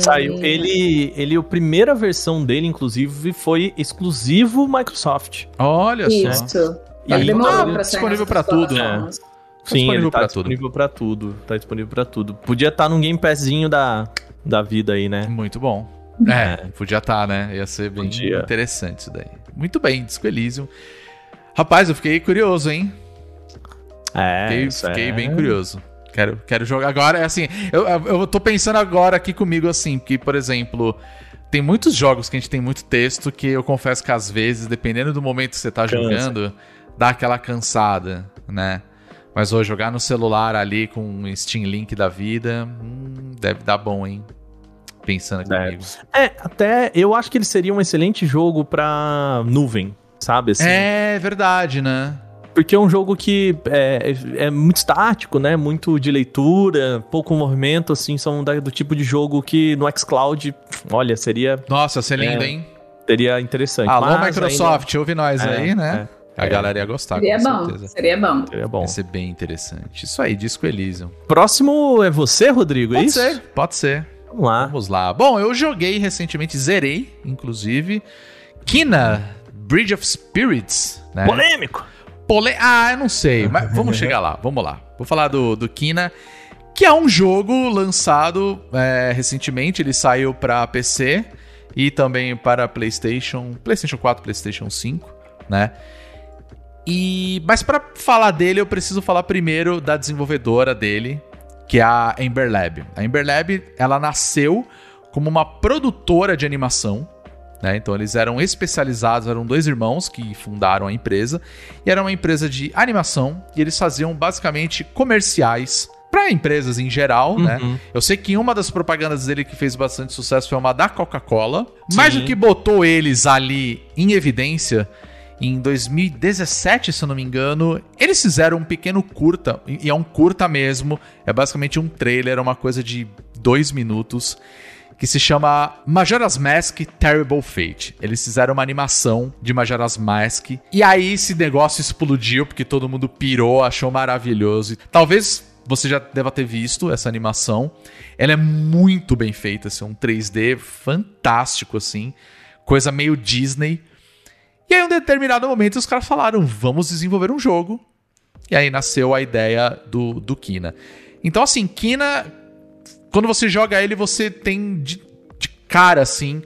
saiu. Ele, ele, a primeira versão dele, inclusive, foi exclusivo Microsoft. Olha só. Isso. E Ele demorou tá disponível outras tudo, né? plataformas. Sim, disponível ele tá disponível pra tudo. Tá disponível pra tudo. Podia estar num Game da, da vida aí, né? Muito bom. É, podia estar, né? Ia ser bem Podia. interessante isso daí. Muito bem, Disco Elysium. Rapaz, eu fiquei curioso, hein? É, Fiquei, isso fiquei é. bem curioso. Quero, quero jogar agora. É assim, eu, eu tô pensando agora aqui comigo assim, porque, por exemplo, tem muitos jogos que a gente tem muito texto que eu confesso que às vezes, dependendo do momento que você tá Cansa. jogando, dá aquela cansada, né? Mas hoje jogar no celular ali com um Steam Link da vida, hum, deve dar bom, hein? Pensando comigo. É, até eu acho que ele seria um excelente jogo pra nuvem, sabe? Assim, É verdade, né? Porque é um jogo que é, é- é muito estático, né? Muito de leitura, pouco movimento, assim, são da- do tipo de jogo que no xCloud, olha, seria, Nossa, ser lindo, É, hein? seria interessante. Alô, Mas Microsoft, ouve nós É, aí, né? A é. galera ia gostar, Seria com bom, certeza. seria bom. seria bom. Vai ser bem interessante. Isso aí, Disco Elysium. Próximo é você, Rodrigo, é Pode isso? ser, pode ser. Vamos lá. Vamos lá. Bom, eu joguei recentemente, zerei, inclusive, Kina, Bridge of Spirits, né? Polêmico! Pole... Ah, eu não sei, mas vamos chegar lá, vamos lá. Vou falar do, do Kina, que é um jogo lançado é, recentemente, ele saiu para PC e também para PlayStation, PlayStation 4, PlayStation 5, né? E mas para falar dele, eu preciso falar primeiro da desenvolvedora dele, que é a Ember Lab. A Ember Lab, ela nasceu como uma produtora de animação, Né? Então eles eram especializados, eram dois irmãos que fundaram a empresa, e era uma empresa de animação, e eles faziam basicamente comerciais para empresas em geral, né? Eu sei que uma das propagandas dele que fez bastante sucesso foi uma da Coca-Cola, mas o que botou eles ali em evidência em 2017, se eu não me engano, eles fizeram um pequeno curta, e é um curta mesmo, é basicamente um trailer, é uma coisa de dois minutos, que se chama Majora's Mask Terrible Fate. Eles fizeram uma animação de Majora's Mask, e aí esse negócio explodiu, porque todo mundo pirou, achou maravilhoso. Talvez você já deva ter visto essa animação. Ela é muito bem feita, assim, um 3D fantástico, assim, coisa meio Disney. E aí, em um determinado momento, os caras falaram: vamos desenvolver um jogo. E aí nasceu a ideia do, do Kina. Então, assim, Kina, quando você joga ele, você tem de, de cara, assim,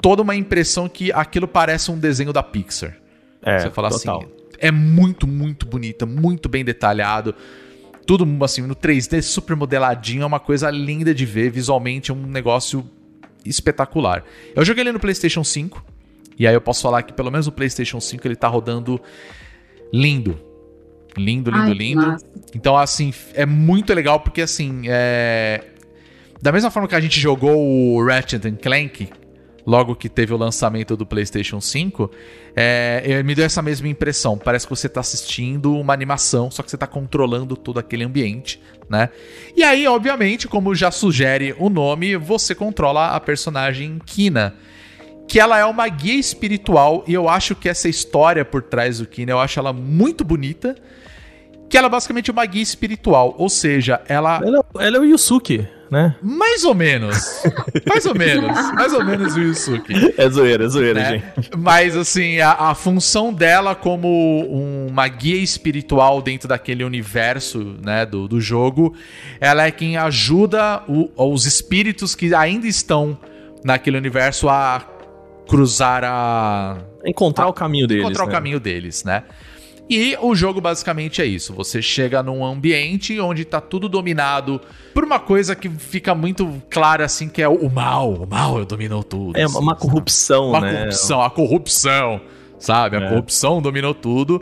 toda uma impressão que aquilo parece um desenho da Pixar. É, você fala total. assim, é muito, muito bonita, muito bem detalhado. Tudo assim, no 3D, super modeladinho, é uma coisa linda de ver. Visualmente é um negócio espetacular. Eu joguei ele no PlayStation 5. E aí eu posso falar que pelo menos o PlayStation 5 ele tá rodando lindo. Lindo, lindo, Ai, lindo. massa. Então, assim, é muito legal porque, assim, é... da mesma forma que a gente jogou o Ratchet Clank, logo que teve o lançamento do PlayStation 5, é... me deu essa mesma impressão. Parece que você tá assistindo uma animação, só que você tá controlando todo aquele ambiente, né? E aí, obviamente, como já sugere o nome, você controla a personagem Kina que ela é uma guia espiritual e eu acho que essa história por trás do Kina, eu acho ela muito bonita, que ela é basicamente uma guia espiritual, ou seja, ela Ela, ela é o Yusuke, né? mais ou menos, mais ou menos, mais ou menos o Yusuke. É zoeira, é zoeira, né? gente. Mas assim, a, a função dela como uma guia espiritual dentro daquele universo né, do, do jogo, ela é quem ajuda o- os espíritos que ainda estão naquele universo a cruzar a, Encontrar o caminho deles. encontrar né? o caminho deles, né? E o jogo basicamente é isso. Você chega num ambiente onde tá tudo dominado por uma coisa que fica muito clara assim, que é o mal. O mal dominou tudo. É assim, uma corrupção, Uma né? corrupção, a corrupção, sabe? A É. corrupção dominou tudo.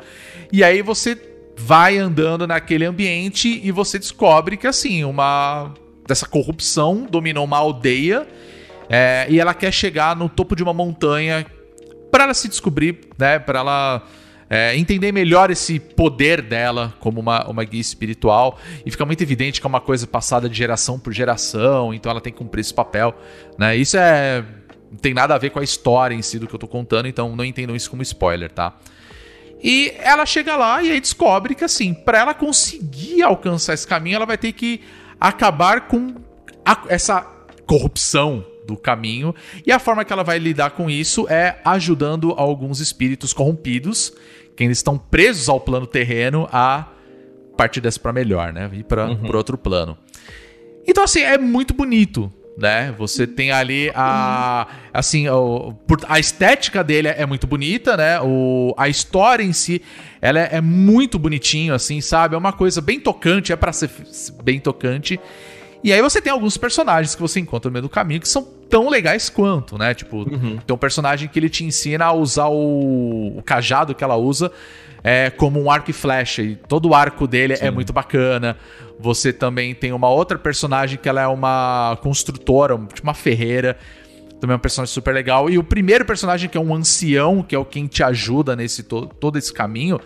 E aí você vai andando naquele ambiente e você descobre que, assim, uma. Dessa corrupção dominou uma aldeia é, e ela quer chegar no topo de uma montanha para ela se descobrir, né? Para ela. é, entender melhor esse poder dela como uma, uma guia espiritual. E fica muito evidente que é uma coisa passada de geração por geração, então ela tem que cumprir esse papel. Né? Isso é não tem nada a ver com a história em si do que eu tô contando, então não entendam isso como spoiler, tá? E ela chega lá e aí descobre que, assim, pra ela conseguir alcançar esse caminho, ela vai ter que acabar com a- essa corrupção do caminho. E a forma que ela vai lidar com isso é ajudando alguns espíritos corrompidos, que ainda estão presos ao plano terreno, a partir dessa pra melhor, né? Ir pra, pro outro plano. Então, assim, é muito bonito, né? Você tem ali a. Assim, a estética dele é muito bonita, né? O, a história em si, ela é, é muito bonitinho, assim, sabe? É uma coisa bem tocante, é pra ser bem tocante. E aí você tem alguns personagens que você encontra no meio do caminho que são tão legais quanto, né? Tipo, tem um personagem que ele te ensina a usar o, o cajado que ela usa é, como um arco e flecha. E todo o arco dele é muito bacana. Você também tem uma outra personagem que ela é uma construtora, tipo uma ferreira. Também é um personagem super legal. E o primeiro personagem, que é um ancião, que é o quem te ajuda nesse to- todo esse caminho,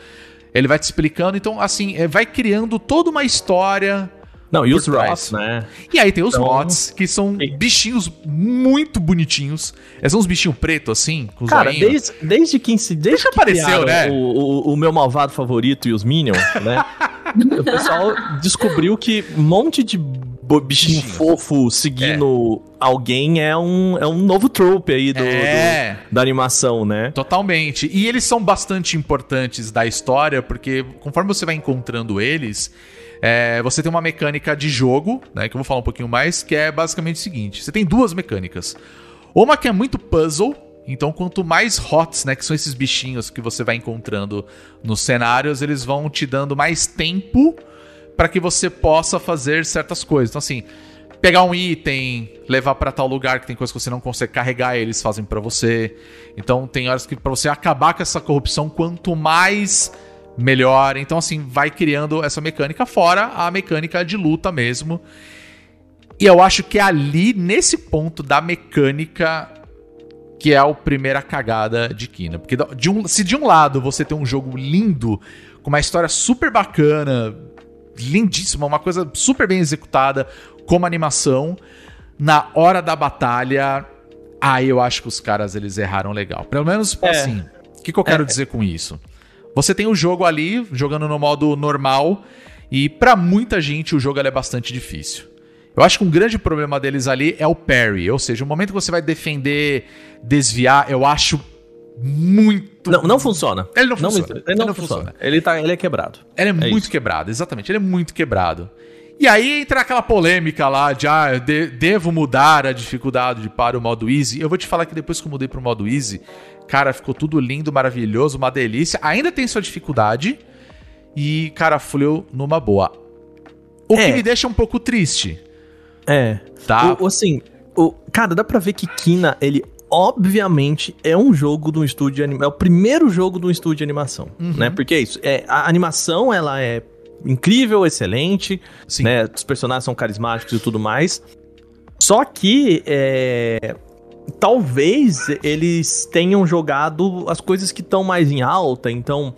ele vai te explicando. Então, assim, é, vai criando toda uma história. Não, e os trás. Ross, né? E aí tem os Então- mods, que são bichinhos muito bonitinhos. Eles são uns bichinhos pretos, assim, com os Cara, desde, desde que, desde Desde que que apareceu, né? O, o, o meu malvado favorito e os Minions, né? o pessoal descobriu que um monte de bichinho Bichinho. fofo seguindo alguém é um, é um novo trope aí do, É. do- da animação, né? Totalmente. E eles são bastante importantes da história, porque conforme você vai encontrando eles, é, você tem uma mecânica de jogo, né? Que eu vou falar um pouquinho mais, que é basicamente o seguinte: você tem duas mecânicas. Uma que é muito puzzle. Então, quanto mais hots, né, que são esses bichinhos que você vai encontrando nos cenários, eles vão te dando mais tempo para que você possa fazer certas coisas. Então, assim, pegar um item, levar pra tal lugar que tem coisa que você não consegue carregar, eles fazem pra você. Então tem horas que pra você acabar com essa corrupção, quanto mais melhor. Então assim, vai criando essa mecânica fora a mecânica de luta mesmo. E eu acho que é ali nesse ponto da mecânica que é a primeira cagada de Kina. Porque de um, se de um lado você tem um jogo lindo, com uma história super bacana, lindíssima, uma coisa super bem executada, como animação, na hora da batalha, aí eu acho que os caras eles erraram legal. Pelo menos É. assim. O que, que eu quero dizer com isso? Você tem o jogo ali, jogando no modo normal, e pra muita gente o jogo ele é bastante difícil. Eu acho que um grande problema deles ali é o parry, ou seja, o momento que você vai defender, desviar, eu acho muito. Não, não funciona. Ele não funciona. Ele não, funciona. Ele, tá, ele é quebrado. Ele é, muito isso. quebrado, exatamente. Ele é muito quebrado. E aí entra aquela polêmica lá de ah, de- devo mudar a dificuldade de para o modo easy. Eu vou te falar que depois que eu mudei pro modo easy, cara, ficou tudo lindo, maravilhoso, uma delícia. Ainda tem sua dificuldade e, cara, fluiu numa boa. O É. que me deixa um pouco triste, É. tá? O, assim, o, cara, dá pra ver que Kina, ele obviamente é um jogo de um estúdio de animação. É o primeiro jogo de um estúdio de animação, Uhum. né? Porque é isso. É, a animação, ela é incrível, excelente, Sim. né? Os personagens são carismáticos e tudo mais. Só que, é, talvez eles tenham jogado as coisas que estão mais em alta, então...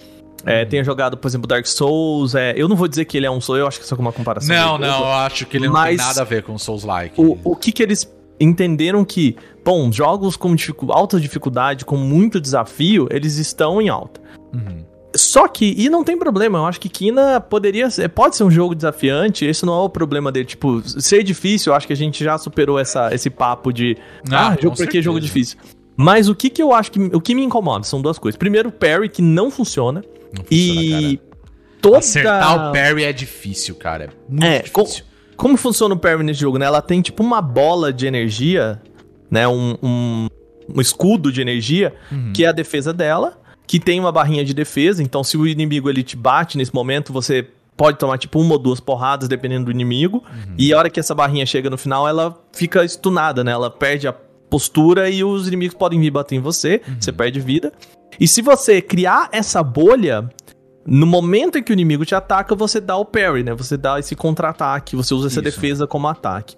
É, Uhum. tenha jogado, por exemplo, Dark Souls. É, eu não vou dizer que ele é um Souls, eu acho que isso é uma comparação. Não, não, eu acho que ele não tem nada a ver com Souls-like. O, o que que eles entenderam que, bom, jogos com dificu- alta dificuldade, com muito desafio, eles estão em alta. Uhum. Só que, e não tem problema, eu acho que Kina poderia ser, pode ser um jogo desafiante, esse não é o problema dele. Tipo, ser difícil, eu acho que a gente já superou essa, esse papo de, Ah, ah, com jogo, por que certeza. jogo difícil? Mas o que que eu acho que, o que me incomoda são duas coisas. Primeiro, o parry, que não funciona, Não funciona, e cara. toda... Acertar o parry é difícil, cara. É muito É, com- difícil. como funciona o parry nesse jogo, né? Ela tem tipo uma bola de energia, né? Um, um, um escudo de energia, Uhum. que é a defesa dela, que tem uma barrinha de defesa. Então, se o inimigo ele te bate nesse momento, você pode tomar tipo uma ou duas porradas, dependendo do inimigo. Uhum. E a hora que essa barrinha chega no final, ela fica estunada, né? Ela perde a postura e os inimigos podem vir bater em você, Uhum. você perde vida. E se você criar essa bolha, no momento em que o inimigo te ataca, você dá o parry, né? Você dá esse contra-ataque, você usa essa Isso. defesa como ataque.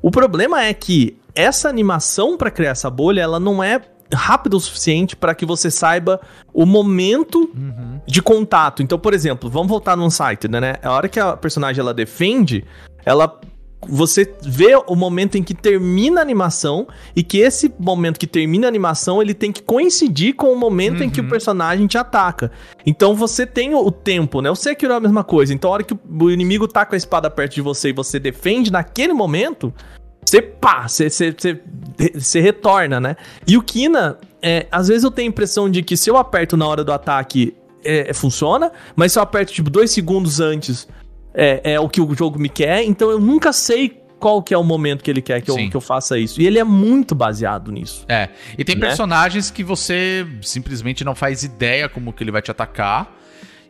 O problema é que essa animação pra criar essa bolha, ela não é rápida o suficiente pra que você saiba o momento Uhum. de contato. Então, por exemplo, vamos voltar no Unsighted, né? A hora que a personagem ela defende, ela você vê o momento em que termina a animação e que esse momento que termina a animação, ele tem que coincidir com o momento em que o personagem te ataca. Então você tem o tempo, né? O Sekiro é a mesma coisa. Então a hora que o inimigo tá com a espada perto de você e você defende naquele momento, você pá, você, você, você, você retorna, né? E o Kina, é, às vezes eu tenho a impressão de que se eu aperto na hora do ataque, é, funciona, mas se eu aperto tipo dois segundos antes, é, é o que o jogo me quer, então eu nunca sei qual que é o momento que ele quer que eu, que eu faça isso. E ele é muito baseado nisso. É, e tem Né? personagens que você simplesmente não faz ideia como que ele vai te atacar.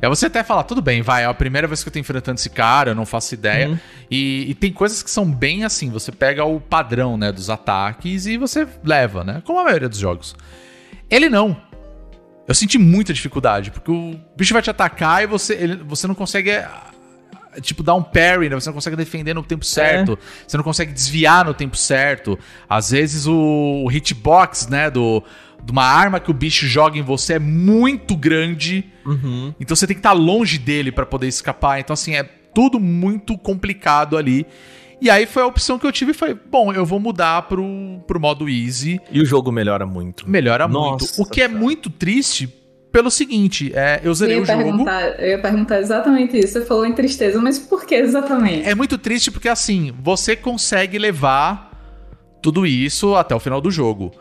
E aí você até fala, tudo bem, vai, é a primeira vez que eu tô enfrentando esse cara, eu não faço ideia. Uhum. E, e tem coisas que são bem assim, você pega o padrão, né, dos ataques e você leva, né, como a maioria dos jogos. Ele não. Eu senti muita dificuldade, porque o bicho vai te atacar e você, ele- você não consegue... é, Tipo, dar um parry, né? Você não consegue defender no tempo certo. Você não consegue desviar no tempo certo. Às vezes o hitbox, né? Do, de uma arma que o bicho joga em você é muito grande. Uhum. Então você tem que estar longe dele pra poder escapar. Então, assim, é tudo muito complicado ali. E aí foi a opção que eu tive e falei, bom, eu vou mudar pro, pro modo easy. E o jogo melhora muito. Melhora Nossa, muito. O que é cara. muito triste pelo seguinte, é, eu Eu zerei ia, o jogo. eu ia perguntar exatamente isso. Você falou em tristeza, mas por que exatamente? É muito triste porque, assim, você consegue levar tudo isso até o final do jogo.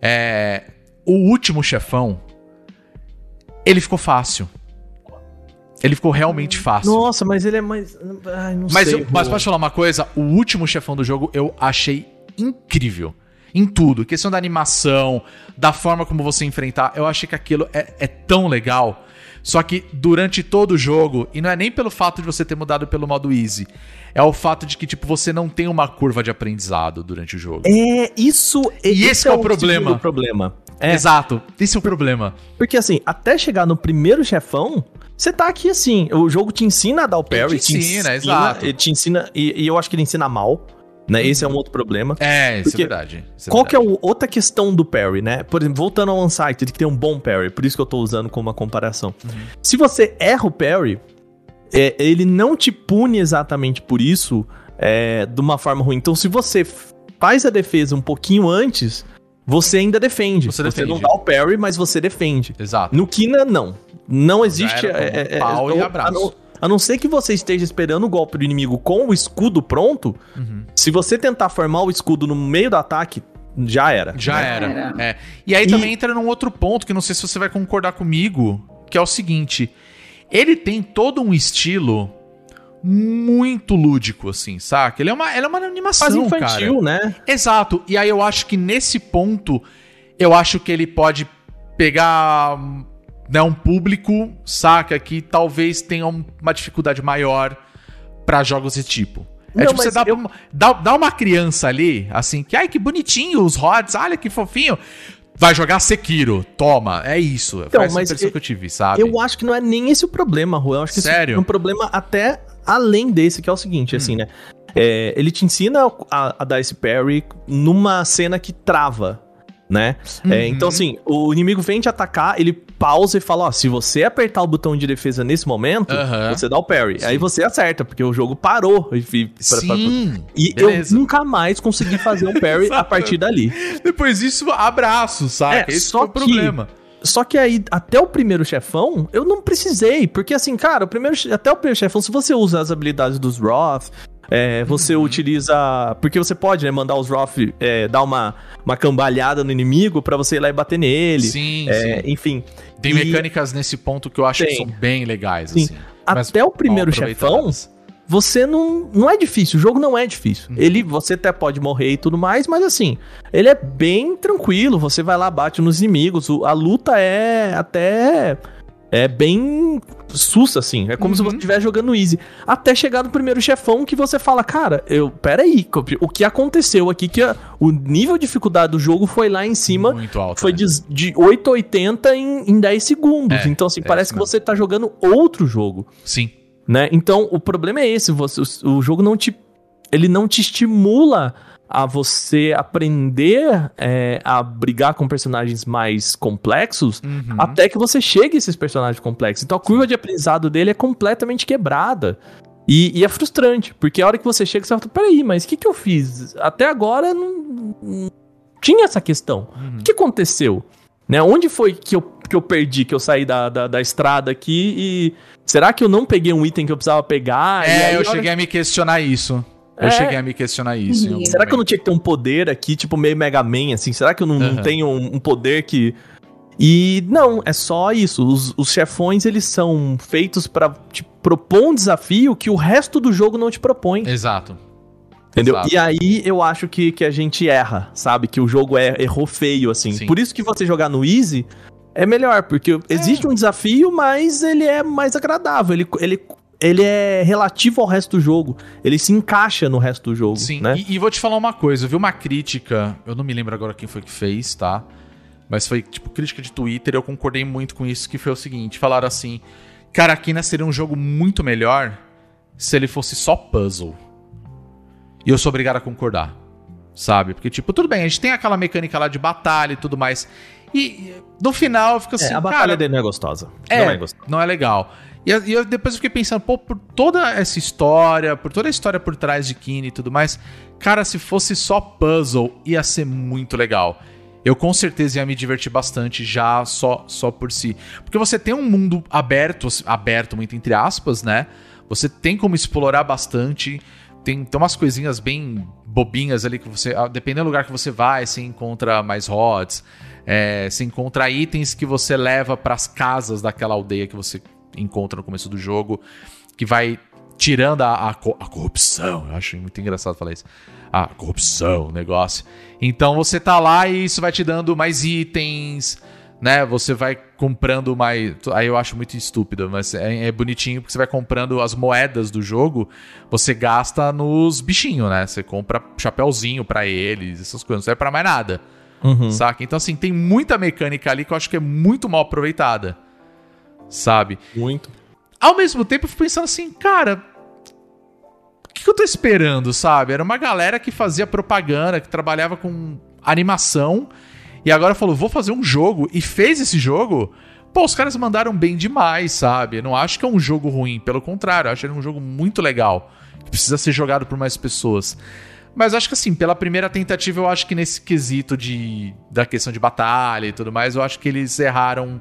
É, o último chefão, ele ficou fácil. Ele ficou realmente fácil. Nossa, mas ele é mais. Ai, não mas, sei. eu, mas posso falar uma coisa? O último chefão do jogo eu achei incrível. Em tudo. Questão da animação, da forma como você enfrentar. Eu achei que aquilo é, é tão legal. Só que durante todo o jogo, e não é nem pelo fato de você ter mudado pelo modo easy, é o fato de que, tipo, você não tem uma curva de aprendizado durante o jogo. É, isso. E esse é o problema. segundo problema. É, Exato. Esse é o problema. porque assim, até chegar no primeiro chefão, você tá aqui assim, o jogo te ensina a dar o parry. te ensina, exato. Ele te ensina, e, e eu acho que ele ensina mal, né? Esse é um outro problema. É, isso é verdade. Isso Qual que é verdade. a outra questão do parry, né? Por exemplo, voltando ao Unsighted, que tem um bom parry, por isso que eu tô usando como uma comparação. Uhum. Se você erra o parry, é, ele não te pune exatamente por isso é, de uma forma ruim. Então, se você faz a defesa um pouquinho antes, você ainda defende. Você Você, defende. não dá o parry, mas você defende. Exato. No Kina, não. Não existe. era, é, toma um pau e ou- abraço. A não, a não ser que você esteja esperando o golpe do inimigo com o escudo pronto, Uhum. se você tentar formar o escudo no meio do ataque, já era. Já Já era. era. É. E aí E- também entra num outro ponto que não sei se você vai concordar comigo, que é o seguinte: ele tem todo um estilo muito lúdico, assim, saca? Ele é uma, ele é uma animação, Quase infantil, cara. né? Exato. E aí eu acho que nesse ponto, eu acho que ele pode pegar né, um público, saca, que talvez tenha um- uma dificuldade maior pra jogos desse tipo. É Não, tipo, você mas dá, eu- uma- dá, dá uma criança ali, assim, que ai que bonitinho os rods, olha que fofinho. Vai jogar Sekiro, toma, é isso. Então, Foi essa mas impressão eu- que eu tive, sabe? Eu acho que não é nem esse o problema, Rui. Eu acho que Sério? é um problema até além desse, que é o seguinte, assim, né? É, ele te ensina a, a dar esse parry numa cena que trava, né? É, então, assim, o inimigo vem te atacar, ele pausa e fala, ó, se você apertar o botão de defesa nesse momento, Aham. você dá o parry. Sim. Aí você acerta, porque o jogo parou. E, e- pra- pra- Sim, e beleza. eu nunca mais consegui fazer um parry a partir dali. Depois disso, abraço, saca? É, Esse só foi o que- problema. Só que aí, até o primeiro chefão, eu não precisei. Porque assim, cara, o primeiro, até o primeiro chefão, se você usa as habilidades dos Roth, é, você Uhum. utiliza. Porque você pode, né, mandar os Roth é, dar uma, uma cambalhada no inimigo pra você ir lá e bater nele. Sim, É, sim. enfim. Tem E mecânicas nesse ponto que eu acho que são bem legais, Sim. assim. Mas Até o primeiro mal chefão. Você não. Não é difícil, o jogo não é difícil. Uhum. Ele, você até pode morrer e tudo mais, mas assim, ele é bem tranquilo. Você vai lá, bate nos inimigos. a luta é até. É bem sussa, assim. É como se Uhum. você estivesse jogando easy. Até chegar no primeiro chefão que você fala, cara, eu. Pera aí, Copri, o que aconteceu aqui? Que a- o nível de dificuldade do jogo foi lá em cima. Muito alto. Foi né? de, de 8 a 80 em, em 10 segundos. É, então, assim, é parece que você tá jogando outro jogo Sim. Né? Então, o problema é esse, você, o, o jogo não te ele não te estimula a você aprender é, a brigar com personagens mais complexos Uhum. até que você chegue a esses personagens complexos. Então a curva de aprendizado dele é completamente quebrada. E, e é frustrante, porque a hora que você chega, você fala, peraí, mas o que, que eu fiz? Até agora não, não tinha essa questão. Uhum. O que aconteceu? Né? Onde foi que eu, que eu perdi, que eu saí da, da, da estrada aqui e... Será que eu não peguei um item que eu precisava pegar? E aí, É, a eu hora cheguei a me questionar isso. Eu É. cheguei a me questionar isso. Será que eu não tinha que ter um poder aqui, tipo meio Mega Man, assim? Será que eu não, não Aham. tenho um, um poder que. E não, é só isso. Os, os chefões, eles são feitos pra te propor um desafio que o resto do jogo não te propõe. Exato. Entendeu? exato. E aí eu acho que, que a gente erra, sabe? Que o jogo é, errou feio, assim. Sim. Por isso que você jogar no Easy é melhor, porque existe um desafio, mas ele é mais agradável. Ele, ele, ele é relativo ao resto do jogo. Ele se encaixa no resto do jogo. Sim, né? e, e vou te falar uma coisa, eu vi uma crítica, eu não me lembro agora quem foi que fez, tá? Mas foi, tipo, crítica de Twitter, eu concordei muito com isso, que foi o seguinte, falaram assim, cara, Kina seria um jogo muito melhor se ele fosse só puzzle. E eu sou obrigado a concordar, sabe? Porque, tipo, tudo bem, a gente tem aquela mecânica lá de batalha e tudo mais, e no final fica assim, É, a batalha cara, dele não é gostosa. é, Não é gostosa. não é legal. E, eu- e eu depois fiquei pensando, pô, por toda essa história, por toda a história por trás de Kine e tudo mais, cara, se fosse só puzzle, ia ser muito legal. Eu com certeza ia me divertir bastante já só, só por si. Porque você tem um mundo aberto, aberto muito entre aspas, né? Você tem como explorar bastante. Tem, tem umas coisinhas bem bobinhas ali que você. ah, Dependendo do lugar que você vai, você encontra mais rods. É, você encontra itens que você leva pras casas daquela aldeia que você encontra no começo do jogo. Que vai tirando a, a, a corrupção, eu acho muito engraçado falar isso. A corrupção, negócio. Então você tá lá e isso vai te dando mais itens, né? Você vai comprando mais. Aí eu acho muito estúpido, mas é, é bonitinho porque você vai comprando as moedas do jogo, você gasta nos bichinhos, né? Você compra chapéuzinho pra eles, essas coisas, não serve pra mais nada. Uhum. Saca? Então, assim, tem muita mecânica ali que eu acho que é muito mal aproveitada. Sabe? Muito. Ao mesmo tempo, eu fico pensando assim, cara. O que, que eu tô esperando, sabe? Era uma galera que fazia propaganda, que trabalhava com animação, e agora falou: vou fazer um jogo, e fez esse jogo. Pô, os caras mandaram bem demais, sabe? Eu não acho que é um jogo ruim, pelo contrário, acho ele um jogo muito legal, que precisa ser jogado por mais pessoas. Mas acho que assim, pela primeira tentativa, eu acho que nesse quesito de da questão de batalha e tudo mais, eu acho que eles erraram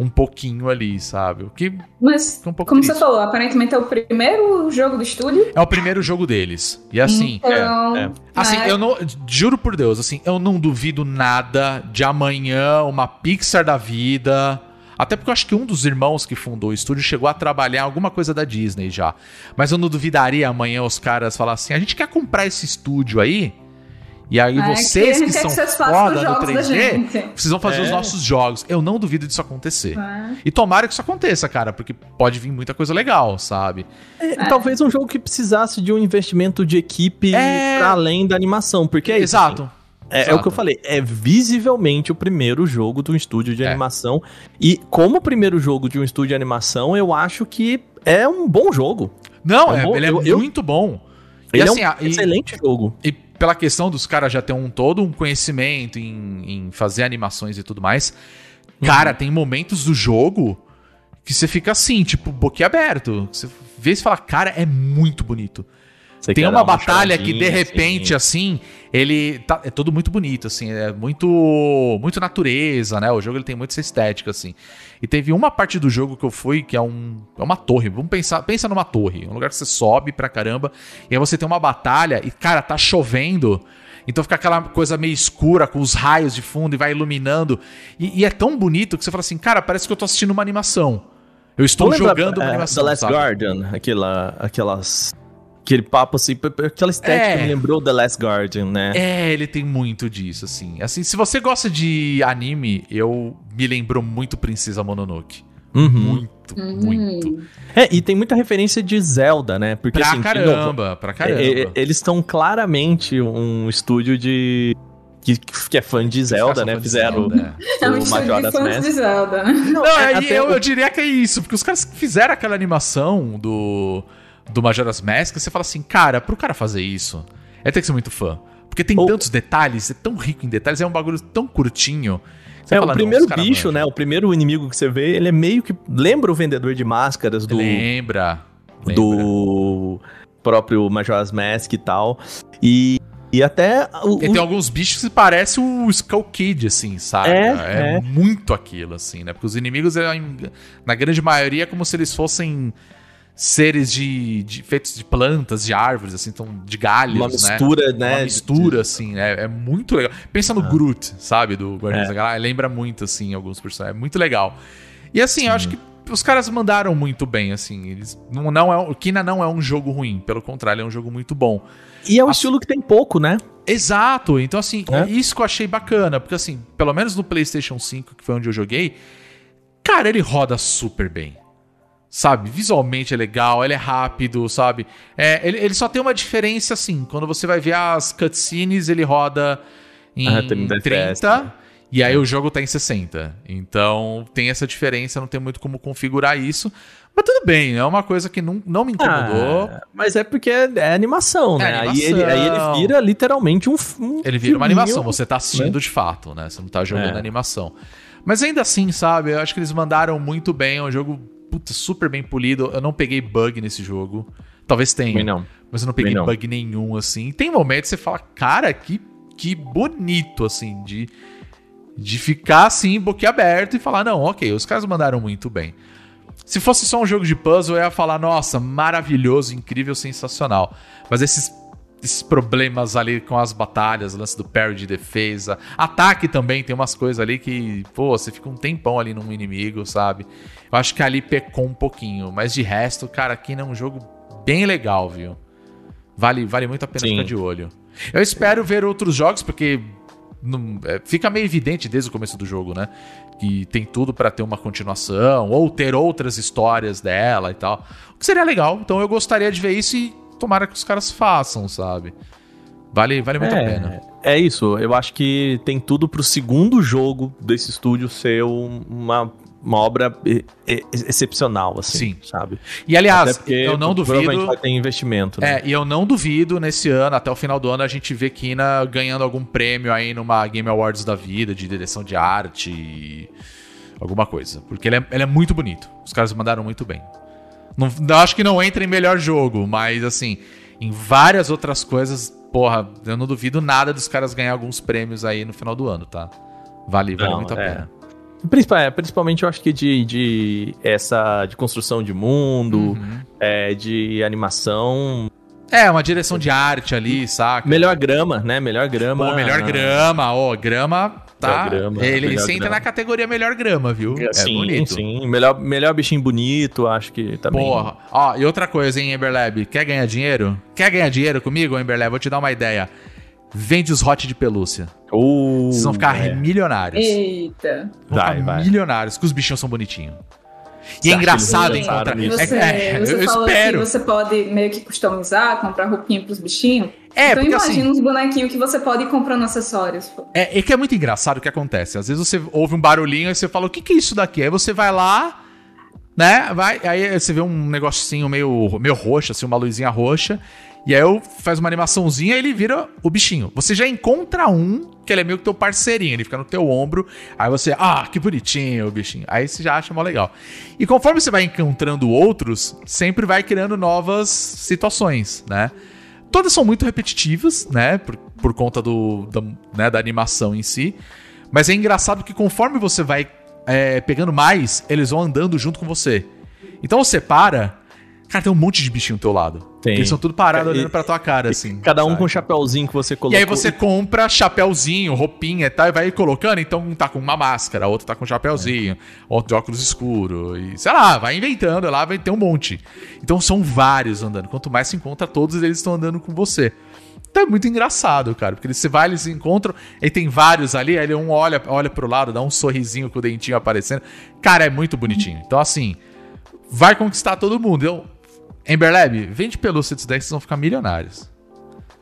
um pouquinho ali, sabe? O que Mas, um pouco como triste. você falou, aparentemente é o primeiro jogo do estúdio. é o primeiro jogo deles. E assim, Então, é. assim, né, eu não juro por Deus, assim, eu não duvido nada de amanhã uma Pixar da vida. Até porque eu acho que um dos irmãos que fundou o estúdio chegou a trabalhar alguma coisa da Disney já. Mas eu não duvidaria amanhã os caras falar assim: a gente quer comprar esse estúdio aí. E aí É, vocês que a que, gente quer são que vocês façam foda os no jogos da 3D, gente. vocês vão fazer É. os nossos jogos. Eu não duvido disso acontecer. É. E tomara que isso aconteça, cara, porque pode vir muita coisa legal, sabe? É, Talvez um jogo que precisasse de um investimento de equipe É. pra além da animação, porque é isso, Exato. assim, é, é o que eu falei, é visivelmente o primeiro jogo de um estúdio de É. animação. E como primeiro jogo de um estúdio de animação, eu acho que é um bom jogo. Não, É é, bom, ele é eu- eu- muito bom. Ele assim, é um a- e- excelente jogo. E pela questão dos caras já ter um todo um conhecimento em, em fazer animações e tudo mais, Uhum. cara, tem momentos do jogo que você fica assim, tipo, boquiaberto. Você vê e fala, cara, é muito bonito. Você Tem uma dar batalha que, de repente, assim, ele tá, é tudo muito bonito, assim, é muito muito natureza, né? O jogo ele tem muito essa estética, assim. E teve uma parte do jogo que eu fui, que é, um, é uma torre. Vamos pensar, pensa numa torre, um lugar que você sobe pra caramba, e aí você tem uma batalha e, cara, tá chovendo. Então fica aquela coisa meio escura, com os raios de fundo e vai iluminando. E, e é tão bonito que você fala assim, cara, parece que eu tô assistindo uma animação. Eu estou jogando uma é, animação. The Last sabe? Guardian, aquela, aquelas... Aquele papo assim, aquela estética É. me lembrou The Last Guardian, né? É, ele tem muito disso, assim. Assim, se você gosta de anime, eu me lembrou muito Princesa Mononoke. Uhum. Muito, Hum. muito. É, e tem muita referência de Zelda, né? Porque Pra assim, de novo, caramba, pra caramba. é, é, eles estão claramente um estúdio de. Que, que é fã de Zelda, né? Fã de Fizeram Zelda, é. É um o estúdio de Majora's fãs Mask. de Zelda, né? Não, é, eu, o- eu diria que é isso, porque os caras que fizeram aquela animação do, do Majora's Mask, você fala assim, cara, pro cara fazer isso, é ter que ser muito fã. Porque tem Ou- tantos detalhes, é tão rico em detalhes, é um bagulho tão curtinho. Você É, fala, o primeiro bicho, manjam. né? O primeiro inimigo que você vê, ele é meio que. Lembra o vendedor de máscaras do, Lembra. lembra. do próprio Majora's Mask e tal. E, e até. O, E o- tem alguns bichos que parecem o Skull Kid, assim, sabe? É, É, é. muito aquilo, assim, né? Porque os inimigos, é, na grande maioria, é como se eles fossem seres de, de- feitos de plantas, de árvores, assim, então, de galhos, uma né? mistura, né? Uma mistura, assim, né? É muito legal. Pensa no Groot, sabe? Do Guardiões É. da Galáxia. Lembra muito, assim, alguns personagens. É muito legal. E assim, eu acho que os caras mandaram muito bem, assim. Eles não, não é, o Kina não é um jogo ruim, pelo contrário, é um jogo muito bom. E é um estilo que tem pouco, né? Exato. Então, assim, É. isso que eu achei bacana. Porque, assim, pelo menos no PlayStation 5, que foi onde eu joguei, cara, ele roda super bem. Sabe? Visualmente é legal, ele é rápido, sabe? É, ele, ele só tem uma diferença, assim. Quando você vai ver as cutscenes, ele roda em Ah, 30 30, FPS, né? e aí o jogo tá em 60. Então tem essa diferença, não tem muito como configurar isso. Mas tudo bem, é uma coisa que não, não me incomodou. Ah, mas é porque é, é animação, né? É Aí, ele, aí animação. ele vira literalmente um. um Ele vira uma animação, você tá assistindo de fato, né? Você não tá jogando É. animação. Mas ainda assim, sabe? Eu acho que eles mandaram muito bem. É um jogo puta, super bem polido. Eu não peguei bug nesse jogo. Talvez tenha. Não. Mas eu não peguei não. bug nenhum, assim. Tem momentos que você fala, cara, que, que bonito, assim, de, de ficar assim, boquiaberto e falar, não, ok, os caras mandaram muito bem. Se fosse só um jogo de puzzle, eu ia falar, nossa, maravilhoso, incrível, sensacional. Mas esses, esses problemas ali com as batalhas, lance do parry de defesa, ataque também, tem umas coisas ali que, pô, você fica um tempão ali num inimigo, sabe? Eu acho que ali pecou um pouquinho, mas de resto, cara, aqui não é um jogo bem legal, viu? Vale, vale muito a pena Sim. ficar de olho. Eu espero ver outros jogos, porque não- é, fica meio evidente desde o começo do jogo, né? Que tem tudo pra ter uma continuação, ou ter outras histórias dela e tal. O que seria legal. Então eu gostaria de ver isso e tomara que os caras façam, sabe? Vale, vale muito a pena. É, é isso, eu acho que tem tudo pro segundo jogo desse estúdio ser um- uma, uma obra excepcional, assim, Sim. sabe? E aliás, porque eu não provavelmente duvido. vai ter investimento, né? É, e eu não duvido nesse ano, até o final do ano, a gente ver Kina ganhando algum prêmio aí numa Game Awards da vida, de direção de arte, alguma coisa. Porque ele é, ele é muito bonito. Os caras mandaram muito bem. Não, eu acho que não entra em melhor jogo, mas assim, em várias outras coisas, porra, eu não duvido nada dos caras ganhar alguns prêmios aí no final do ano, tá? Vale, vale Não, muito a é. pena. Principal- é, principalmente eu acho que de, de essa de construção de mundo, Uhum. é, de animação, É, uma direção de arte ali, saca? melhor grama, né? Melhor grama. Pô, melhor grama, ó, grama tá. Grama, ele entra grama. na categoria melhor grama, viu? É sim, bonito. sim. Melhor, melhor bichinho bonito, acho que também. Porra. Ó, e outra coisa, hein, Emberlab? Quer ganhar dinheiro? Quer ganhar dinheiro comigo, Emberlab? Vou te dar uma ideia. Vende os hot de pelúcia. Uh, Vocês vão ficar é. milionários. Eita. Vão Vai, ficar vai. milionários, que os bichinhos são bonitinhos. E Você é engraçado encontrar. nisso? É, Você, é, você eu falou espero. que você pode meio que customizar, comprar roupinha pros bichinhos. É, então porque imagina assim- uns bonequinhos que você pode ir comprando acessórios. pô. É, é que é muito engraçado o que acontece. Às vezes você ouve um barulhinho e você fala, o que, que é isso daqui? Aí você vai lá, né? Vai, aí você vê um negocinho meio, meio roxo, assim, uma luzinha roxa. E aí eu faz uma animaçãozinha e ele vira o bichinho. Você já encontra um que ele é meio que teu parceirinho, ele fica no teu ombro. Aí você, ah, que bonitinho o bichinho. Aí você já acha mó legal. E conforme você vai encontrando outros, sempre vai criando novas situações, né? Todas são muito repetitivas, né? Por, por conta do, da, né, da animação em si. Mas é engraçado que conforme você vai é, pegando mais, eles vão andando junto com você. Então você para. Cara, tem um monte de bichinho do teu lado. Tem. Eles são tudo parados E- olhando pra tua cara, assim. Cada um sabe? com um chapéuzinho que você E colocou. aí você compra chapéuzinho, roupinha e tal, e vai colocando. Então um tá com uma máscara, outro tá com um chapéuzinho, outro de óculos escuro. E sei lá, vai inventando lá, vai ter um monte. Então são vários andando. Quanto mais se encontra, todos eles estão andando com você. Então é muito engraçado, cara. Porque você vai, eles se encontram, e tem vários ali, aí um olha, olha pro lado, dá um sorrisinho com o dentinho aparecendo. Cara, é muito bonitinho. Então, assim, vai conquistar todo mundo. Eu, Emberlab, vende pelúcia disso daí, vocês vão ficar milionários.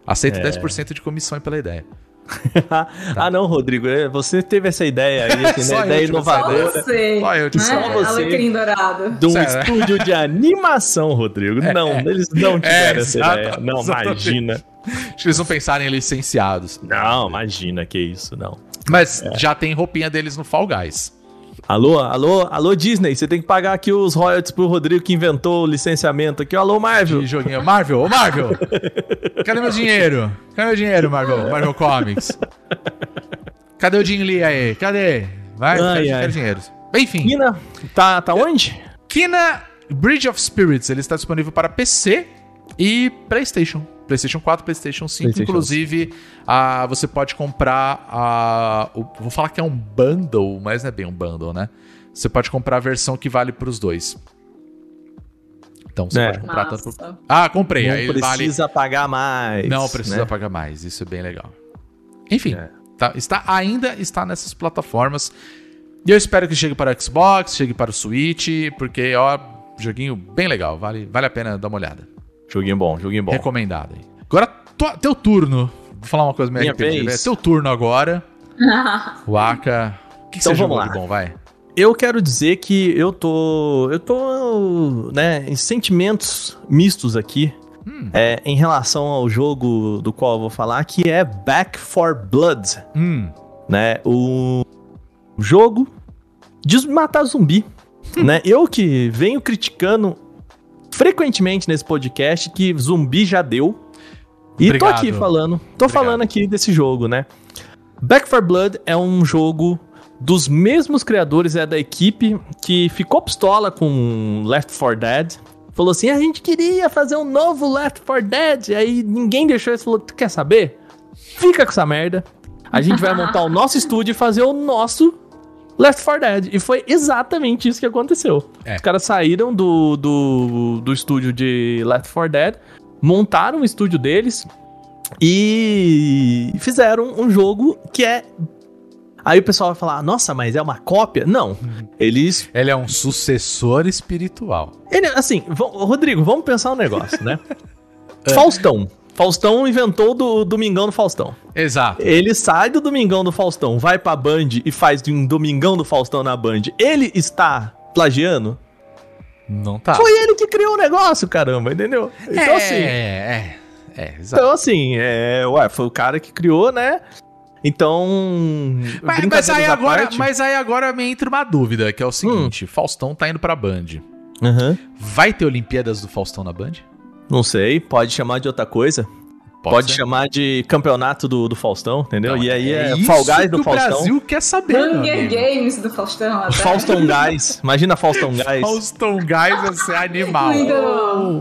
Aceita É. 10% de comissão pela ideia. ah, não, Rodrigo, é, você teve essa ideia aí, assim, né, ideia essa Só inovadora. você. Só eu te né? só você. Alecrim dourado. De um Sério? estúdio de animação, Rodrigo. não, eles não tiveram essa exato- ideia. Não, exatamente. imagina. Acho que eles não pensarem em licenciados. Não, imagina que isso, não. Mas já tem roupinha deles no Fall Guys. Alô, alô, alô, Disney, você tem que pagar aqui os royalties pro Rodrigo que inventou o licenciamento aqui. Alô, Marvel. De joguinho. Marvel, ô Marvel! Cadê meu dinheiro? Cadê meu dinheiro, Marvel? Marvel Comics. Cadê o Jim Lee aí? Cadê? Vai, Ai, quero, ai. quero dinheiro. Enfim, Kina, tá, tá onde? Kina Bridge of Spirits, ele está disponível para PC e PlayStation. PlayStation 4, PlayStation 5. PlayStation Inclusive, ah, você pode comprar a. o- vou falar que é um bundle, mas não é bem um bundle, né? Você pode comprar a versão que vale para os dois. Então você É. pode comprar tanto. Massa. Por... Ah, comprei. Não aí vale. precisa pagar mais. Não precisa né? pagar mais. Isso é bem legal. Enfim, É. tá- está, ainda está nessas plataformas. E eu espero que chegue para o Xbox, chegue para o Switch, porque, ó, joguinho bem legal. Vale, vale a pena dar uma olhada. Joguinho bom, joguinho bom. Recomendado aí. Agora, tua- teu turno. Vou falar uma coisa meio Minha RPG, vez. né? Teu turno agora. Waka. O que, que Então você vamos jogou lá. de bom, vai? Eu quero dizer que eu tô. Eu tô. né, em sentimentos mistos aqui. Hum. é, em relação ao jogo do qual eu vou falar, que é Back for Blood. Hum. Né? O jogo de matar zumbi. né? Eu que venho criticando frequentemente nesse podcast que zumbi já deu. E Obrigado. tô aqui falando. Tô Obrigado. falando aqui desse jogo, né? Back for Blood é um jogo dos mesmos criadores, é da equipe que ficou pistola com Left 4 Dead. Falou assim: a gente queria fazer um novo Left 4 Dead. Aí ninguém deixou isso. Falou: tu quer saber? Fica com essa merda. A gente vai montar o nosso estúdio e fazer o nosso Left 4 Dead. E foi exatamente isso que aconteceu. É. Os caras saíram do, do, do estúdio de Left 4 Dead, montaram o estúdio deles e fizeram um jogo que é. Aí o pessoal vai falar, nossa, mas é uma cópia? Não. Eles. Ele é um sucessor espiritual. Ele, assim, Rodrigo, vamos pensar um negócio, né? Faustão. Faustão inventou do Domingão do Faustão. Exato. Ele sai do Domingão do Faustão, vai pra Band e faz um Domingão do Faustão na Band. Ele está plagiando? Não tá. Foi ele que criou o negócio, caramba, entendeu? Então, é, assim. é, é, exato. Então, assim, é, ué, foi o cara que criou, né? Então. Mas, mas aí agora, parte- mas aí agora me entra uma dúvida, que é o seguinte: Faustão tá indo pra Band. Aham. Vai ter Olimpíadas do Faustão na Band? Não sei, pode chamar de outra coisa. Pode, ser? chamar de campeonato do, do Faustão, entendeu? Não, e aí é, isso Fall Guys do que o Faustão. Brasil quer saber. Hunger. Games do Faustão. até. Faustão Guys. Imagina Faustão Guys. Faustão Guys ia ser animal.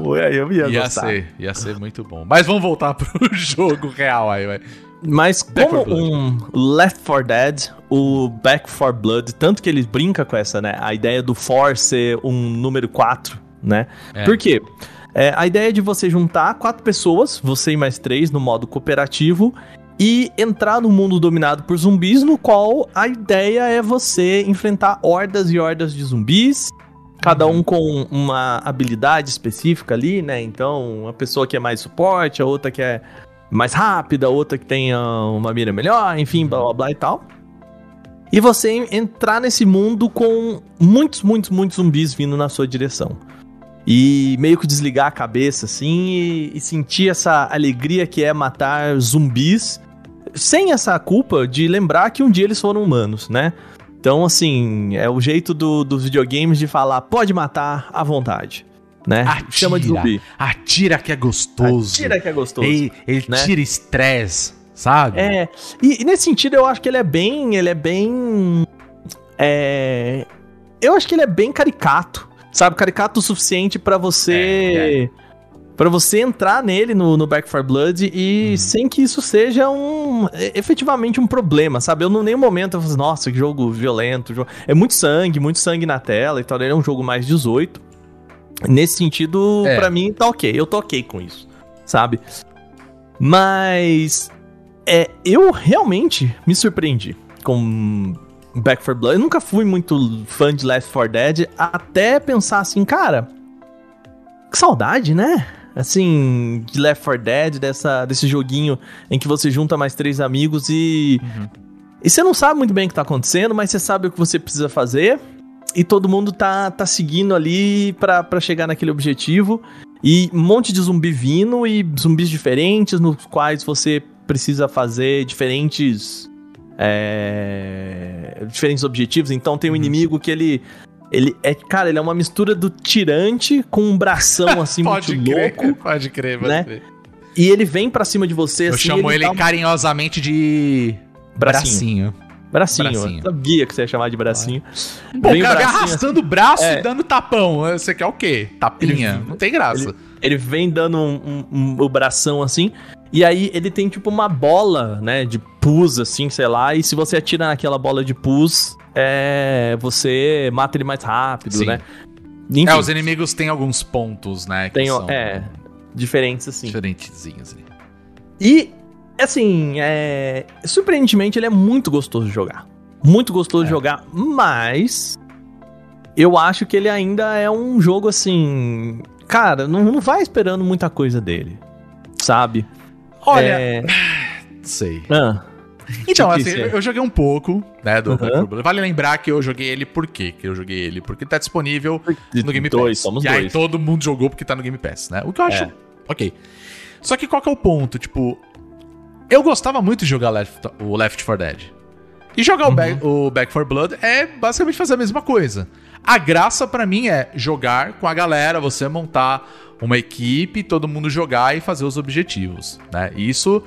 Oh, eu ia, Ia gostar. ser, ia ser muito bom. Mas vamos voltar pro jogo real aí, vai. Mas como 4 Blood. um Left 4 Dead, o Back 4 Blood, tanto que ele brinca com essa, né? A ideia do 4 ser um número 4, né? É. Por quê? É, a ideia é de você juntar quatro pessoas, você e mais três, no modo cooperativo, e entrar no mundo dominado por zumbis, no qual a ideia é você enfrentar hordas e hordas de zumbis, cada um com uma habilidade específica ali, né? Então, uma pessoa que é mais suporte, a outra que é mais rápida, outra que tenha uma mira melhor, enfim, blá blá blá e tal. E você en- entrar nesse mundo com muitos, muitos, muitos zumbis vindo na sua direção. E meio que desligar a cabeça, assim, e, e sentir essa alegria que é matar zumbis, sem essa culpa de lembrar que um dia eles foram humanos, né? Então, assim, é o jeito do- dos videogames de falar, pode matar à vontade, né? Atira. Chama de zumbi. Atira que é gostoso. Tira que é gostoso. Ele, ele né? tira estresse, sabe? É, e, e nesse sentido eu acho que ele é bem, ele é bem, é, eu acho que ele é bem caricato, sabe, caricato o suficiente pra você, É, Pra você entrar nele no, no Back 4 Blood e Uhum. sem que isso seja um, efetivamente um problema, sabe? Eu não nenhum momento eu falo, assim, nossa, que jogo violento, jogo... é muito sangue, muito sangue na tela e tal, ele é um jogo mais 18. Nesse sentido, É. pra mim tá ok, eu tô ok com isso, sabe? Mas é, eu realmente me surpreendi com Back 4 Blood. Eu nunca fui muito fã de Left 4 Dead, até pensar assim, cara, que saudade, né? Assim, de Left 4 Dead, dessa, desse joguinho em que você junta mais três amigos e. E você não sabe muito bem o que tá acontecendo, mas você sabe o que você precisa fazer. E todo mundo tá, tá seguindo ali pra chegar naquele objetivo. E um monte de zumbi vindo e zumbis diferentes, nos quais você precisa fazer diferentes. É, diferentes objetivos. Então tem um inimigo que ele. Ele é, cara, ele é uma mistura do tirante com um bração assim Pode muito crer, louco. pode crer, pode né? crer. E ele vem pra cima de você Eu assim. chamo ele dá um carinhosamente de bracinho. bracinho. Bracinho. Sabia que você ia chamar de bracinho. Pô, Vem o cara bracinho, arrastando o braço É. e dando tapão. Você quer o quê? Tapinha? Não tem graça. Ele vem dando um, um- um- o bração assim. E aí ele tem tipo uma bola, né? De pus, assim, sei lá. E se você atira naquela bola de pus, é, você mata ele mais rápido, Sim. né? Enfim, É, os inimigos têm alguns pontos, né? Tem, são é, diferentes assim. diferentezinhos ali. E, assim, é... surpreendentemente ele é muito gostoso de jogar. Muito gostoso de É. jogar, mas eu acho que ele ainda é um jogo assim. Cara, não, não vai esperando muita coisa dele. Sabe? Olha, É... sei. Ah, Então, assim, é? eu joguei um pouco, né, do Uhum. Back 4 Blood. Vale lembrar que eu joguei ele por quê que eu joguei ele? Porque tá disponível no Game dois, Pass. somos e aí dois. todo mundo jogou porque tá no Game Pass, né? O que eu acho... É. Ok. Só que qual que é o ponto? Tipo, eu gostava muito de jogar Left, o Left 4 Dead. E jogar o, Back, Uhum. o Back 4 Blood é basicamente fazer a mesma coisa. A graça pra mim é jogar com a galera, você montar uma equipe, todo mundo jogar e fazer os objetivos, né? Isso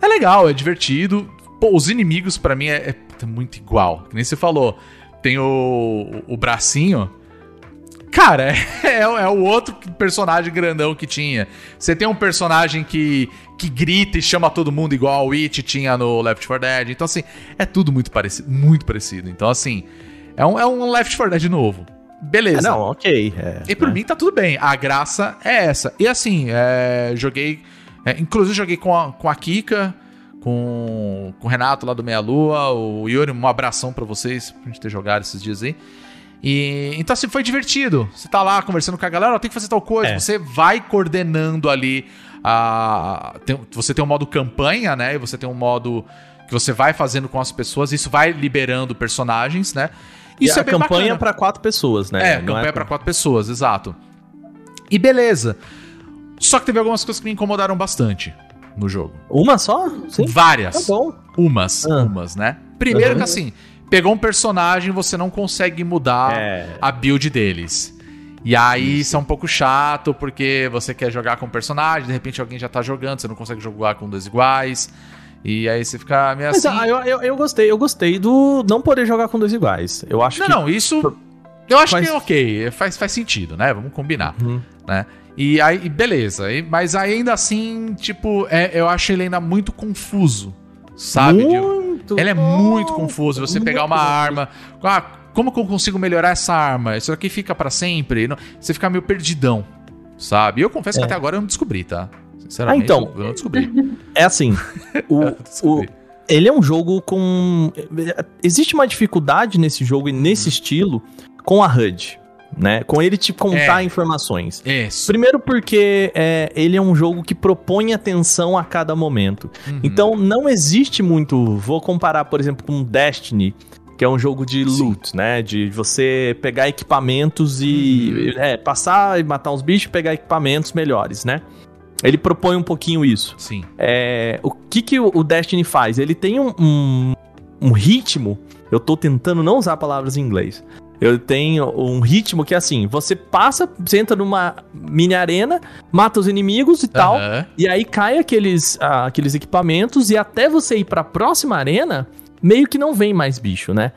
é legal, é divertido. Pô, os inimigos pra mim é, é muito igual. Que nem você falou, tem o, o bracinho. Cara, é, é o outro personagem grandão que tinha. Você tem um personagem que, que grita e chama todo mundo igual o It tinha no Left 4 Dead. Então, assim, é tudo muito parecido, muito parecido. Então, assim, É um, é um Left 4 Dead novo. Beleza. É, não, ok. é, E por né? mim tá tudo bem. A graça é essa. E assim, é, joguei. é, inclusive joguei com a, com a Kika, com, com o Renato lá do Meia Lua, o Yuri, um abração pra vocês, pra gente ter jogado esses dias aí. E, então, assim, foi divertido. Você tá lá conversando com a galera, tem que fazer tal coisa. É. Você vai coordenando ali. A, tem- você tem um modo campanha, né? E você tem um modo que você vai fazendo com as pessoas. Isso vai liberando personagens, né? E Isso a é bem campanha bacana. pra quatro pessoas, né? É, Não campanha pra quatro pessoas, exato. E beleza. Só que teve algumas coisas que me incomodaram bastante no jogo. Uma só? Sim. Várias. Tá bom. Umas, Ah. umas, né? Primeiro Uhum. que assim, pegou um personagem, você não consegue mudar É. a build deles. E aí isso é um pouco chato, porque você quer jogar com o personagem, de repente alguém já tá jogando, você não consegue jogar com dois iguais. E aí você fica meio Mas assim. ah, eu, eu, eu gostei, eu gostei do não poder jogar com dois iguais. Eu acho Não, que. não, isso. Eu acho Faz- que é ok, faz, faz sentido, né? Vamos combinar, Uhum. né? E aí, beleza. E- mas ainda assim, tipo, é, eu acho ele ainda muito confuso, sabe? Muito. ele é muito confuso. Você pegar uma muito arma. Ah, como que eu consigo melhorar essa arma? Isso aqui fica pra sempre? Não- Você fica meio perdidão, sabe? E eu confesso que É. até agora eu não descobri, tá? Sinceramente, Ah, então. eu não descobri. É assim. o, o, ele é um jogo com. Existe uma dificuldade nesse jogo e nesse estilo com a HUD, né? Com ele te contar É. informações. Isso. Primeiro porque é, ele é um jogo que propõe atenção a cada momento. Uhum. Então não existe muito. Vou comparar, por exemplo, com Destiny, que é um jogo de Sim. loot, né? De você pegar equipamentos e Uhum. é, passar e matar uns bichos e pegar equipamentos melhores, né? Ele propõe um pouquinho isso. Sim. É, o que, que o Destiny faz? Ele tem um, um, um ritmo. Eu tô tentando não usar palavras em inglês. Eu tenho um ritmo que é assim: você passa, você entra numa mini arena, mata os inimigos e tal. Aham. E aí cai aqueles, ah, aqueles equipamentos e até você ir pra próxima arena, meio que não vem mais bicho, né?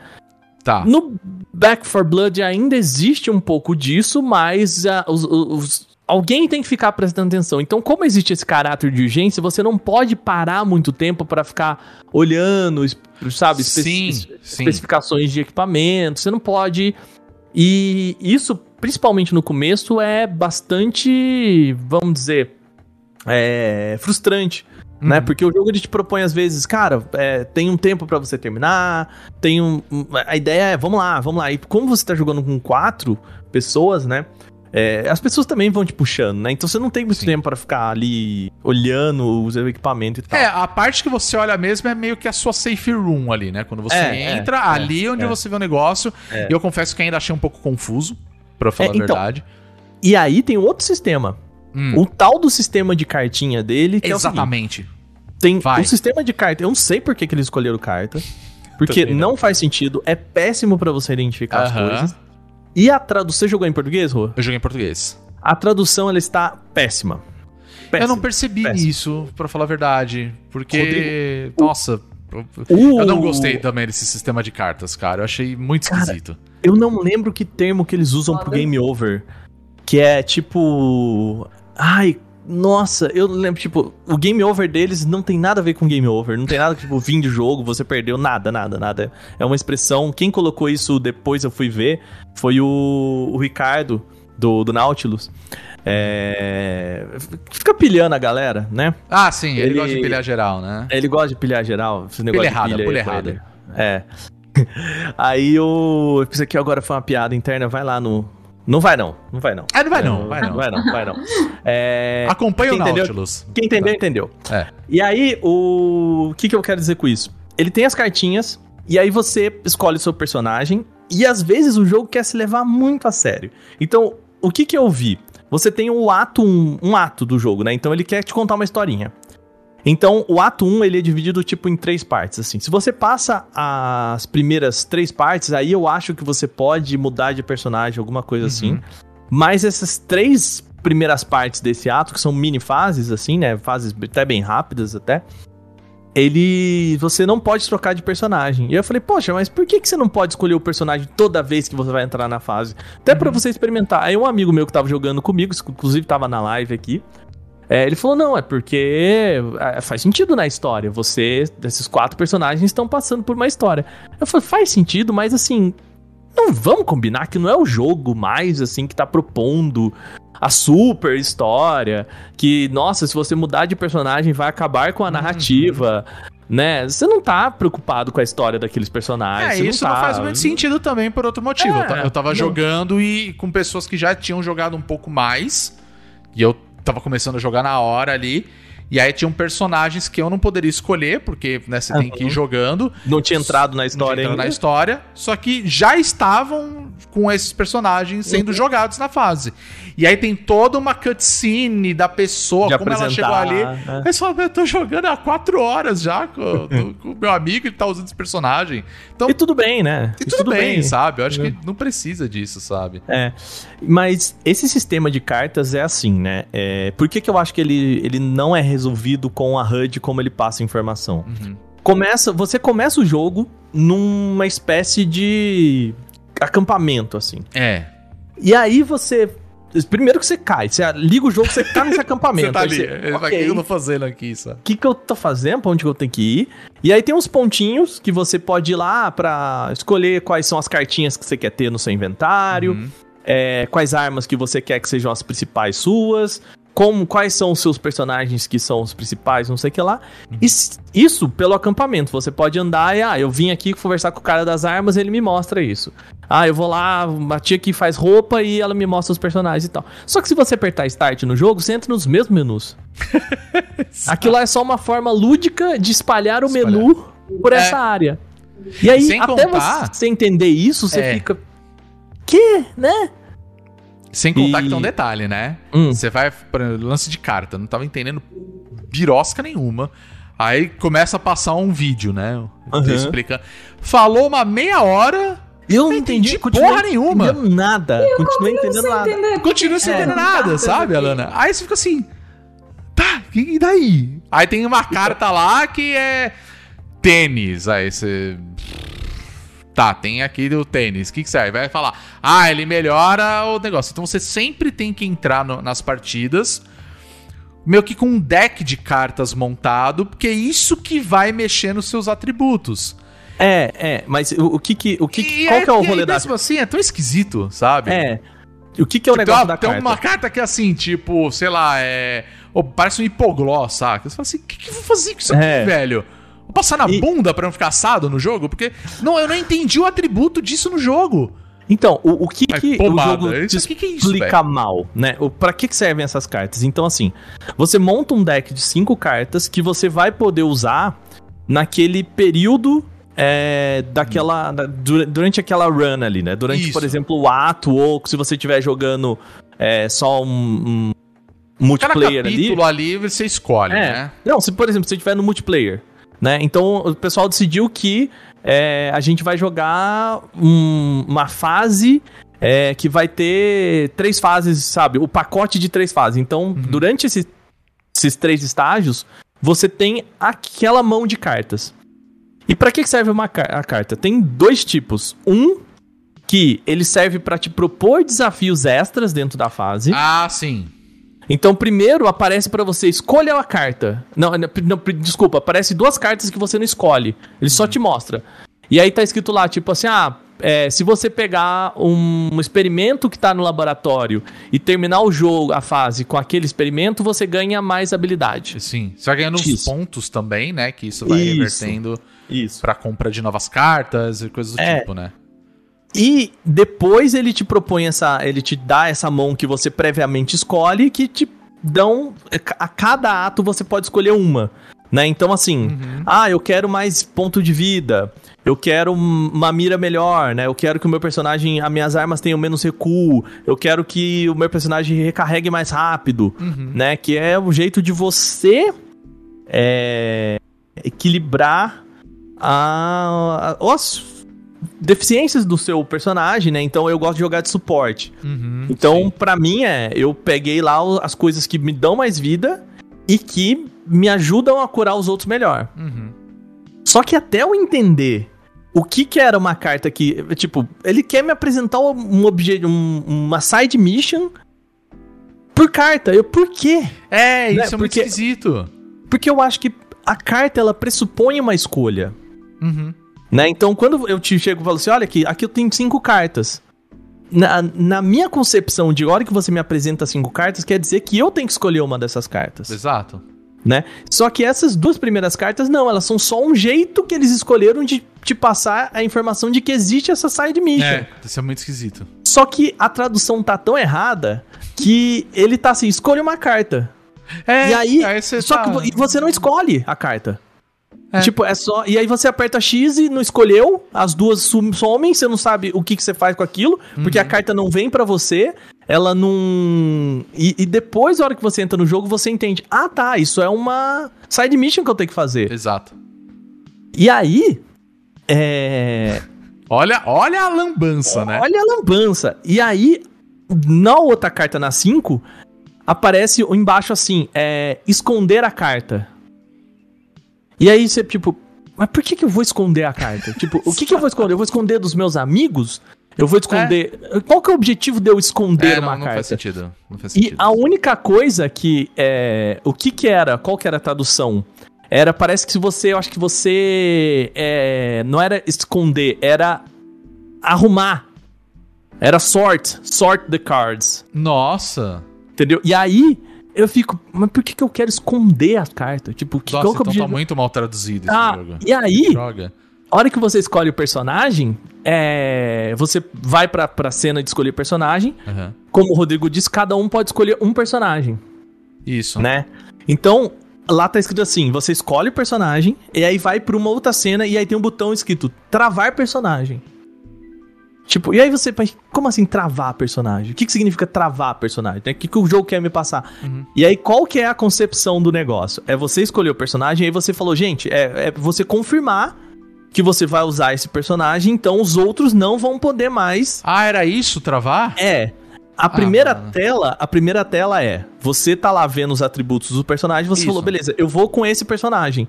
Tá. No Back for Blood ainda existe um pouco disso, mas ah, os- os- alguém tem que ficar prestando atenção. Então, como existe esse caráter de urgência, você não pode parar muito tempo pra ficar olhando, sabe, espe- Sim, es- sim. especificações de equipamento. Você não pode. E isso, principalmente no começo, é bastante, vamos dizer, é, frustrante. Né? Uhum. Porque o jogo ele te propõe às vezes, cara, é, tem um tempo pra você terminar, tem um- A ideia é, vamos lá, vamos lá. E como você tá jogando com quatro pessoas, né? É, as pessoas também vão te puxando, né? Então você não tem muito Sim. tempo pra ficar ali olhando os equipamentos e tal. É, a parte que você olha mesmo é meio que a sua safe room ali, né? Quando você É, é, entra, é, ali onde é. você vê o negócio. É. E eu confesso que ainda achei um pouco confuso, pra falar É, a então, verdade. E aí tem um outro sistema. Hum, O tal do sistema de cartinha dele, é o exatamente. Tem Vai. o sistema de carta. Eu não sei por que, que eles escolheram carta. Porque não. não faz sentido. É péssimo pra você identificar as Aham. coisas. E a tradução. Você jogou em português, Rô? Eu joguei em português. A tradução ela está péssima. eu não Péssima. percebi péssimo. isso, pra falar a verdade. Porque, Rodrigo, nossa, eu- O- eu não gostei também desse sistema de cartas, cara. Eu achei muito Cara, esquisito. Eu não lembro que termo que eles usam pro game over. Que é tipo. Ai, nossa, eu lembro, tipo, o game over deles não tem nada a ver com game over. Não tem nada tipo, fim de jogo, você perdeu, nada, nada, nada. É uma expressão. Quem colocou isso depois eu fui ver foi o, o Ricardo, do, do Nautilus. É. Fica pilhando a galera, né? Ah, sim, ele, Ele- gosta de pilhar geral, né? Ele gosta de pilhar geral. Esse negócio Pilha errada, pilha, pilha errada. É. Aí o. Isso aqui agora foi uma piada interna, vai lá no. Não vai não, não vai não. Ah, não vai não, vai não. Vai não, vai não. É, Acompanha o entendeu- Nautilus. Quem entendeu, entendeu. É. E aí, o... o que, que eu quero dizer com isso? Ele tem as cartinhas, e aí você escolhe o seu personagem, e às vezes o jogo quer se levar muito a sério. Então, o que que eu vi? Você tem o ato 1, um ato do jogo, né? Então ele quer te contar uma historinha. Então, o ato 1, ele é dividido, tipo, em três partes, assim. Se você passa as primeiras três partes, aí eu acho que você pode mudar de personagem, alguma coisa assim. Mas essas três primeiras partes desse ato, que são mini fases, assim, né? Fases até bem rápidas, até. Ele. Você não pode trocar de personagem. E eu falei, poxa, mas por que, que você não pode escolher o personagem toda vez que você vai entrar na fase? Até pra você experimentar. Aí um amigo meu que tava jogando comigo, inclusive tava na live aqui. É, ele falou, não, é porque é, faz sentido na história. Você, esses quatro personagens estão passando por uma história. Eu falei, faz sentido, mas assim, não vamos combinar que não é o jogo mais assim que tá propondo a super história, que nossa, se você mudar de personagem vai acabar com a narrativa. Né? Você não tá preocupado com a história daqueles personagens. É, isso não, tá. faz muito sentido também por outro motivo. É, eu tava não. jogando e com pessoas que já tinham jogado um pouco mais. E eu tava começando a jogar na hora ali. E aí tinham personagens que eu não poderia escolher, porque né, você tem que ir jogando. Não tinha entrado na não história tinha entrado ainda. na história, só que já estavam com esses personagens sendo Uhum. jogados na fase. E aí tem toda uma cutscene da pessoa, De como ela chegou ali. né? Aí você fala, "Meu, eu tô jogando há quatro horas já com, com- o meu amigo, ele tá usando esse personagem. Então, E tudo bem, né? e tudo, bem, sabe? Eu acho que não precisa disso, sabe? É. Mas esse sistema de cartas é assim, né? É, por que, que eu acho que ele, ele não é resolvido com a HUD como ele passa informação? Uhum. Começa, você começa o jogo numa espécie de acampamento, assim. É. E aí você. Primeiro que você cai, você liga o jogo, você tá nesse acampamento. Você tá ali. você, fala, O que eu tô fazendo aqui, sabe? o que, que eu tô fazendo, pra onde que eu tenho que ir. E aí tem uns pontinhos que você pode ir lá pra escolher quais são as cartinhas que você quer ter no seu inventário, Uhum. é, quais armas que você quer que sejam as principais suas, como, quais são os seus personagens que são os principais, não sei o que lá. Is- Isso pelo acampamento, você pode andar e, ah, eu vim aqui conversar com o cara das armas, ele me mostra isso. Ah, eu vou lá, uma tia que faz roupa e ela me mostra os personagens e tal. Só que se você apertar Start no jogo, você entra nos mesmos menus. Aquilo lá é só uma forma lúdica de espalhar o Espalhar. menu por É. essa área. E aí, Sem até contar- você entender isso, você É. fica. Que? Né? Sem contar E- que tem um detalhe, né? Hum. Você vai, exemplo, lance de carta, não tava entendendo birosca nenhuma. Aí começa a passar um vídeo, né? Aham. Explicando. Falou uma meia hora, Eu não entendi, entendi porra nenhuma. entendendo nada. Continuei entendendo Sem nada. entender. continua sem É, entender não nada, sabe, aqui. Alana? Aí você fica assim. Tá, e daí? Aí tem uma carta lá que é tênis. Aí você. Tá, tem aqui o tênis. O que, que você vai falar? Ah, ele melhora o negócio. Então você sempre tem que entrar no- nas partidas. Meio que com um deck de cartas montado, porque é isso que vai mexer nos seus atributos. É, é, mas o, o que que. O que, E qual que é o rolê da. mesmo assim, é tão esquisito, sabe? É. O que que é o Tipo, negócio tem uma- da tem carta? uma carta que é assim, tipo, sei lá, é. ô, parece um hipoglós, saca? Você fala assim, o que, que eu vou fazer com isso aqui, É. velho? Passar na E- bunda pra não ficar assado no jogo? Porque. Não, eu não entendi o atributo disso no jogo. Então, o, o que, Ai, que pomada. o jogo Isso te aqui que é isso, explica mal, né? O, pra que, que servem essas cartas? Então, assim, você monta um deck de cinco cartas que você vai poder usar naquele período é, daquela. da- dura- durante aquela run ali, né? Durante, Isso. por exemplo, o ato, ou se você estiver jogando é, só um, um Cada multiplayer ali. capítulo ali, você escolhe, É. né? Não, se por exemplo, você estiver no multiplayer, né? Então o pessoal decidiu que é, a gente vai jogar um- uma fase é, que vai ter três fases, sabe? O pacote de três fases. Então, Uhum. durante esse- esses três estágios, você tem aquela mão de cartas. E pra que serve uma a carta? Tem dois tipos. Um que ele serve pra te propor desafios extras dentro da fase. Ah, sim. Então, primeiro aparece pra você, escolha a carta. Não, não, desculpa, aparece duas cartas que você não escolhe. Ele só te mostra. E aí tá escrito lá, tipo assim, ah, é, se você pegar um experimento que tá no laboratório e terminar o jogo, a fase, com aquele experimento, você ganha mais habilidade. Sim. Você vai ganhando uns Isso. pontos também, né? Que isso vai Isso. revertendo Isso. pra compra de novas cartas e coisas do É. tipo, né? E depois ele te propõe essa. Ele te dá essa mão que você previamente escolhe, que te dão. A cada ato você pode escolher uma. Né? Então, assim, ah, eu quero mais ponto de vida. Eu quero um- uma mira melhor, né? Eu quero que o meu personagem, as minhas armas tenham menos recuo. Eu quero que o meu personagem recarregue mais rápido, né? Que é o jeito de você é, equilibrar a, a- as deficiências do seu personagem, né? Então eu gosto de jogar de suporte. Uhum, Então, pra mim é, eu peguei lá as coisas que me dão mais vida e que me ajudam a curar os outros melhor. Uhum. Só que até eu entender o que que era uma carta que, tipo, ele quer me apresentar um objeto, um- uma side mission por carta. Eu, por quê? É, isso Né, é muito porque- esquisito. Porque eu acho que a carta ela pressupõe uma escolha. Uhum. Né? Então, quando eu te chego e falo assim, olha aqui, aqui eu tenho cinco cartas. Na, na minha concepção de hora que você me apresenta cinco cartas, quer dizer que eu tenho que escolher uma dessas cartas, Exato. né? Só que essas duas primeiras cartas, não, elas são só um jeito que eles escolheram de te passar a informação de que existe essa side mission. É, isso é muito esquisito. Só que a tradução tá tão errada que ele tá assim, escolha uma carta. É, e aí, você só tá- que vo- e você não escolhe a carta. É. Tipo, é só. E aí você aperta X e não escolheu, as duas somem, você não sabe o que, que você faz com aquilo, porque Uhum. a carta não vem pra você, ela não. E, e depois, na hora que você entra no jogo, você entende: ah, tá, isso é uma side mission que eu tenho que fazer. Exato. E aí. É. Olha, olha a lambança, né? Olha a lambança. E aí, na outra carta, na 5, aparece embaixo assim: é, esconder a carta. E aí você, tipo, mas por que, que eu vou esconder a carta? tipo, o que, que eu vou esconder? Eu vou esconder dos meus amigos? Eu vou esconder. Qual que é o objetivo de eu esconder É, uma não, não carta? faz sentido. Não faz E sentido. a única coisa que é. O que que era? Qual que era a tradução? Era, parece que se você. Eu acho que você. É, não era esconder, era arrumar. Era sort. Sort the cards. Nossa. Entendeu? E aí. Eu fico, mas por que, que eu quero esconder a carta? Tipo, que, Nossa, qual que é então tá objetivo? muito mal traduzido esse Ah, jogo. e aí, Joga. a hora que você escolhe o personagem, é, você vai pra, pra cena de escolher personagem. Aham. Como o Rodrigo disse, cada um pode escolher um personagem. Isso. né? Então, lá tá escrito assim: você escolhe o personagem, e aí vai pra uma outra cena, e aí tem um botão escrito travar personagem. Tipo, e aí você, como assim travar personagem? O que, que significa travar personagem? O que, que o jogo quer me passar? E aí, qual que é a concepção do negócio? É você escolher o personagem, e aí você falou, gente, é, é você confirmar que você vai usar esse personagem, então os outros não vão poder mais Ah, era isso, travar? é. A primeira mano. tela, a primeira tela é, você tá lá vendo os atributos do personagem, você Isso. falou, beleza, eu vou com esse personagem.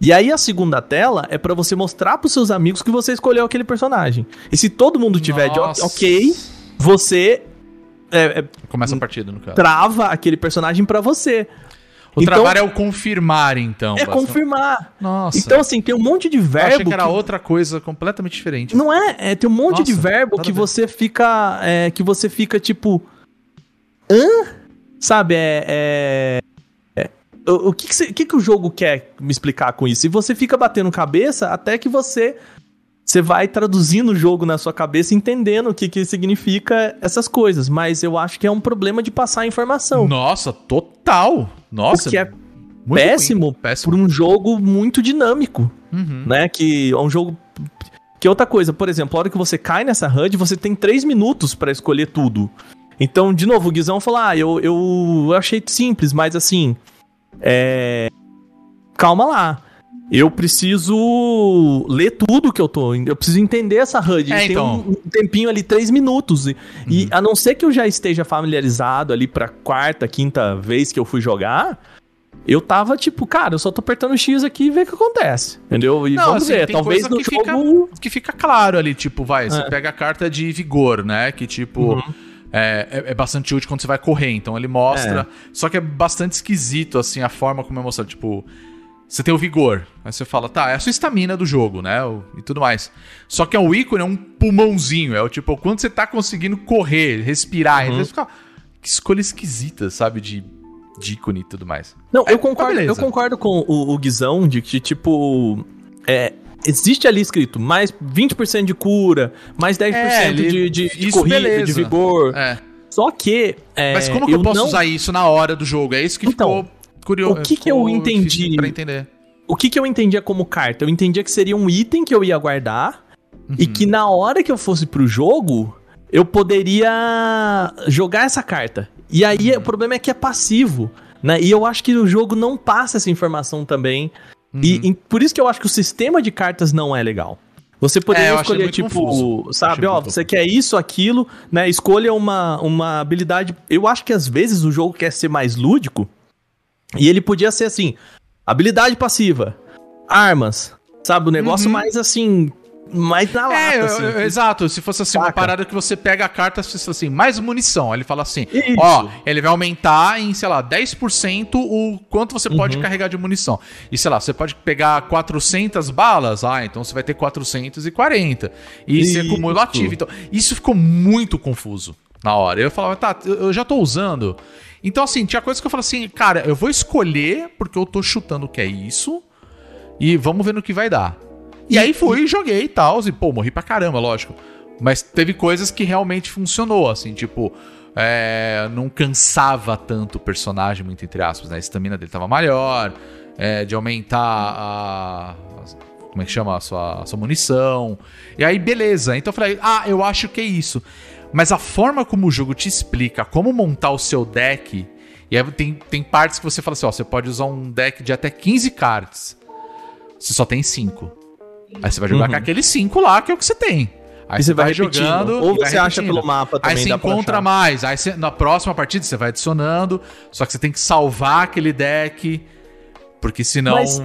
E aí a segunda tela é pra você mostrar pros seus amigos que você escolheu aquele personagem. E se todo mundo tiver de Nossa. ok, você é, é, Começa a partida, no caso. trava aquele personagem pra você. O Então- travar é o confirmar, então. É bastante. confirmar. Nossa. Então assim, tem um monte de Eu achei verbo que era que- outra coisa completamente diferente. Não é, é tem um monte de Nossa, verbo nada que você fica, é, que você fica tipo, hã? Sabe, é- é- o, o que que, que que o jogo quer me explicar com isso? E você fica batendo cabeça até que você você vai traduzindo o jogo na sua cabeça, entendendo o que que significa essas coisas. Mas eu acho que é um problema de passar a informação. Nossa, total. Nossa. o que é péssimo, ruim, péssimo. por um jogo muito dinâmico, Uhum. né? Que é um jogo. Que outra coisa, por exemplo, a hora que você cai nessa HUD, você tem três minutos pra escolher tudo. Então, de novo, o Guizão falou: Ah, eu, eu achei simples, mas assim. É. Calma lá. Eu preciso ler tudo que eu tô. Eu preciso entender essa HUD. É, tem então. um, um tempinho ali, três minutos. E, e a não ser que eu já esteja familiarizado ali pra quarta, quinta vez que eu fui jogar, eu tava tipo, cara, eu só tô apertando X aqui e ver o que acontece. Entendeu? E Não, vamos assim, ver. tem Talvez no que jogo. Que fica claro ali, tipo, vai, você É. pega a carta de vigor, né? Que, tipo, Uhum. É, é- é bastante útil quando você vai correr. Então ele mostra. Só que é bastante esquisito, assim, a forma como é mostrado. Tipo, você tem o vigor. Aí você fala, tá, é a sua estamina do jogo, né? e tudo mais. Só que é o ícone, é um pulmãozinho. É o tipo, o quanto você tá conseguindo correr, respirar. Uhum. Você fica. Que escolha esquisita, sabe? De, de ícone e tudo mais. Não, É, eu concordo, beleza. eu concordo com o, o Guizão de que, tipo. É, existe ali escrito mais 20% de cura, mais 10% É, ele- de, de, de corrida, beleza. de vigor. É. Só que. é, Mas como que eu, posso não- usar isso na hora do jogo? É isso que Então, ficou curioso. o que que eu entendi- Pra entender. O que, que eu entendia como carta? Eu entendia que seria um item que eu ia guardar e que na hora que eu fosse pro jogo, eu poderia jogar essa carta. E aí o problema é que é passivo, né? E eu acho que o jogo não passa essa informação também. E, e por isso que eu acho que o sistema de cartas não é legal. Você É, poderia achei escolher, tipo, confuso. sabe, ó, você quer isso, aquilo, né? Escolha uma, uma habilidade. Eu acho que às vezes o jogo quer ser mais lúdico. E ele podia ser assim: habilidade passiva, armas, sabe? O negócio Uhum. mais assim. Mais na lata, É, eu- assim. eu- exato. Se fosse assim, uma Saca? parada que você pega a carta, você fala assim, mais munição. Ele fala assim, Isso. ó, ele vai aumentar em, sei lá, 10% o quanto você Uhum. pode carregar de munição. E, sei lá, você pode pegar 400 balas, ah, então você vai ter 440. E você Isso. acumula ativo. Então, isso ficou muito confuso na hora. Eu falava, tá, eu eu já tô usando. Então, assim, tinha coisas que eu falava assim, cara, eu vou escolher porque eu tô chutando que é isso e vamos ver no que vai dar. E aí fui, joguei e tal, e pô, morri pra caramba, lógico. Mas teve coisas que realmente funcionou, assim, tipo, é, não cansava tanto o personagem, muito entre aspas, né? A estamina dele tava maior, é, de aumentar a. Como é que chama? A sua, a sua munição. E aí, beleza. Então eu falei, ah, eu acho que é isso. Mas a forma como o jogo te explica como montar o seu deck. E aí tem, tem partes que você fala assim: ó, você pode usar um deck de até 15 cards. Você só tem 5. Aí você vai jogar com aqueles 5 lá, que é o que você tem. Aí Uhum. E você vai repetindo. Ou e vai você acha pelo mapa também, Aí você encontra achar. mais. Aí você- na próxima partida você vai adicionando. Só que você tem que salvar aquele deck. Porque senão Mas-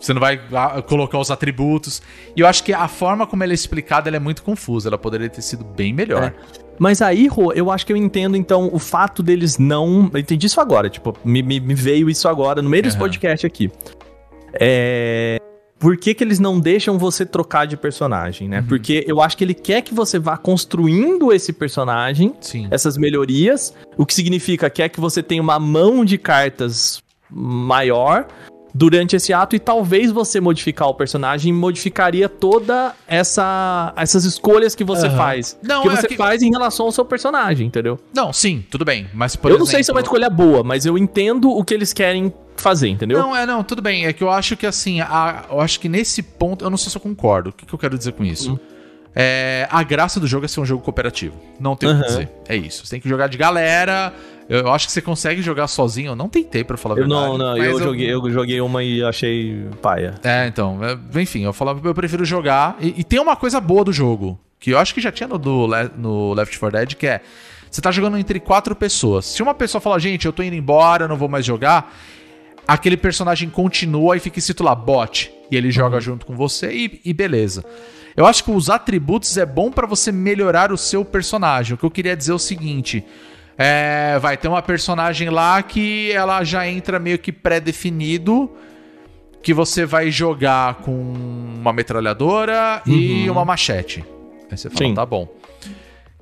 você não vai colocar os atributos. E eu acho que a forma como ela é explicada ela é muito confusa. Ela poderia ter sido bem melhor. Mas aí, Rô, eu acho que eu entendo, então, o fato deles não. Eu entendi isso agora, tipo, me, me- me veio isso agora, no meio desse Aham. podcast aqui. É. Por que, que eles não deixam você trocar de personagem, né? Porque eu acho que ele quer que você vá construindo esse personagem, Sim. essas melhorias, o que significa quer que você tenha uma mão de cartas maior durante esse ato e talvez você modificar o personagem modificaria toda essa essas escolhas que você Aham. faz Não, que é você que- faz em relação ao seu personagem, entendeu? Não, sim, tudo bem. Mas eu não sei se é uma exemplo- escolha boa, mas eu entendo o que eles querem fazer, entendeu? Não, é, não, tudo bem. É que eu acho que assim, a- eu acho que nesse ponto, eu não sei se eu concordo. O que, que eu quero dizer com isso? Hum. É, a graça do jogo é ser um jogo cooperativo. Não tem o Aham. que dizer. É isso. Você tem que jogar de galera. Eu, eu acho que você consegue jogar sozinho. Eu não tentei, pra falar a eu verdade. não, não, mas eu, joguei, eu joguei uma e achei paia. É, então, é, enfim, eu falava eu prefiro jogar. E, e tem uma coisa boa do jogo, que eu acho que já tinha no, do no Left 4 Dead, que é. Você tá jogando entre quatro pessoas. Se uma pessoa falar, gente, eu tô indo embora, eu não vou mais jogar, aquele personagem continua e fica escrito lá, bot. E ele joga junto com você e, e beleza. Eu acho que os atributos é bom pra você melhorar o seu personagem. O que eu queria dizer é o seguinte. É, vai ter uma personagem lá que ela já entra meio que pré-definido que você vai jogar com uma metralhadora e uma machete. Aí você fala, Sim. tá bom.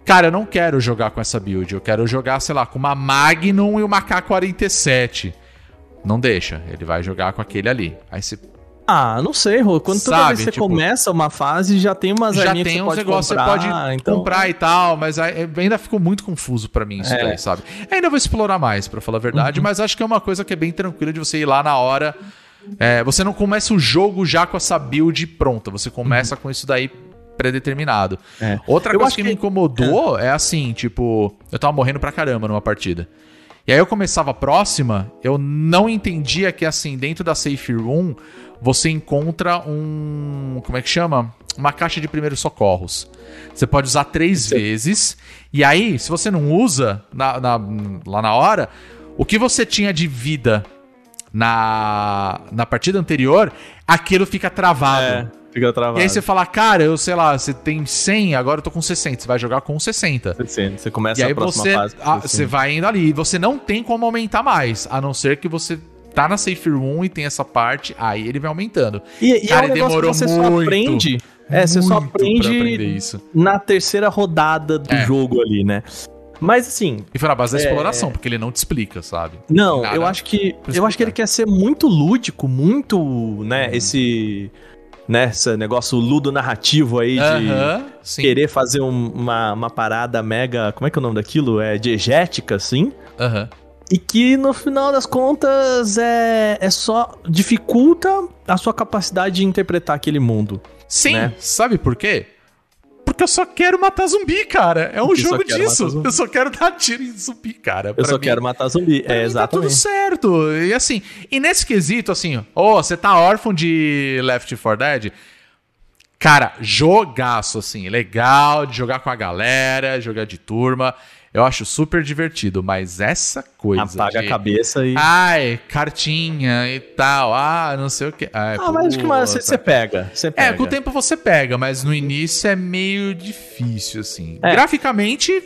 Cara, eu não quero jogar com essa build. Eu quero jogar, sei lá, com uma Magnum e uma K-47. Não deixa. Ele vai jogar com aquele ali. Aí você Ah, não sei, Rô. Quando toda Sabe, vez que você tipo- começa uma fase, já tem umas já tem uns negócios que você pode então- comprar e tal, mas aí- ainda ficou muito confuso pra mim isso É. daí, sabe? Ainda vou explorar mais, pra falar a Uhum. verdade, mas acho que é uma coisa que é bem tranquila de você ir lá na hora. É, você não começa o jogo já com essa build pronta, você começa com isso daí predeterminado. Uhum. É. Outra Eu coisa que, que- me incomodou é assim, tipo, eu tava morrendo pra caramba numa partida. E aí eu começava a próxima, eu não entendia que assim, dentro da Safe Room, você encontra um. Como é que chama? Uma caixa de primeiros socorros. Você pode usar três vezes. E aí, se você não usa na- na- lá na hora, o que você tinha de vida na, na partida anterior, aquilo fica travado. É, fica travado. E aí você fala, cara, eu sei lá, você tem 100, agora eu tô com 60. Você vai jogar com 60. Você, você começa E aí a próxima você, fase. assim. você vai indo ali. Você não tem como aumentar mais, a não ser que você tá na Safe Room e tem essa parte, aí ele vai aumentando. E, e Cara, é um demorou que você só muito, aprende. É, você só Muito pra aprender aprende isso. na terceira rodada do É. jogo ali, né? Mas assim, E foi na base da É. exploração, porque ele não te explica, sabe? não, Nada eu acho que eu acho que ele quer ser muito lúdico, muito, né, esse né, esse negócio ludo narrativo aí de Aham, sim. querer fazer um- uma, uma parada mega, como é que é o nome daquilo? É diegética assim. Aham. E que no final das contas é, é só dificulta a sua capacidade de interpretar aquele mundo. Sim, Né? sabe por quê? Porque eu só quero matar zumbi, cara. É um só jogo disso. Eu só quero dar tiro em zumbi, cara. Eu só mim- quero matar zumbi. É, mim Tá tudo exatamente. certo. E assim, e nesse quesito, assim, ó, você tá órfão de Left 4 Dead? Cara, jogaço, assim. Legal de jogar com a galera, jogar de turma. Eu acho super divertido, mas essa coisa. Apaga de, a cabeça e. Ai, cartinha e tal. Ah, não sei o que. Ai, Ah, mas acho que mais você, pega. Você pega. É, com o tempo você pega, mas no início é meio difícil, assim. É. Graficamente,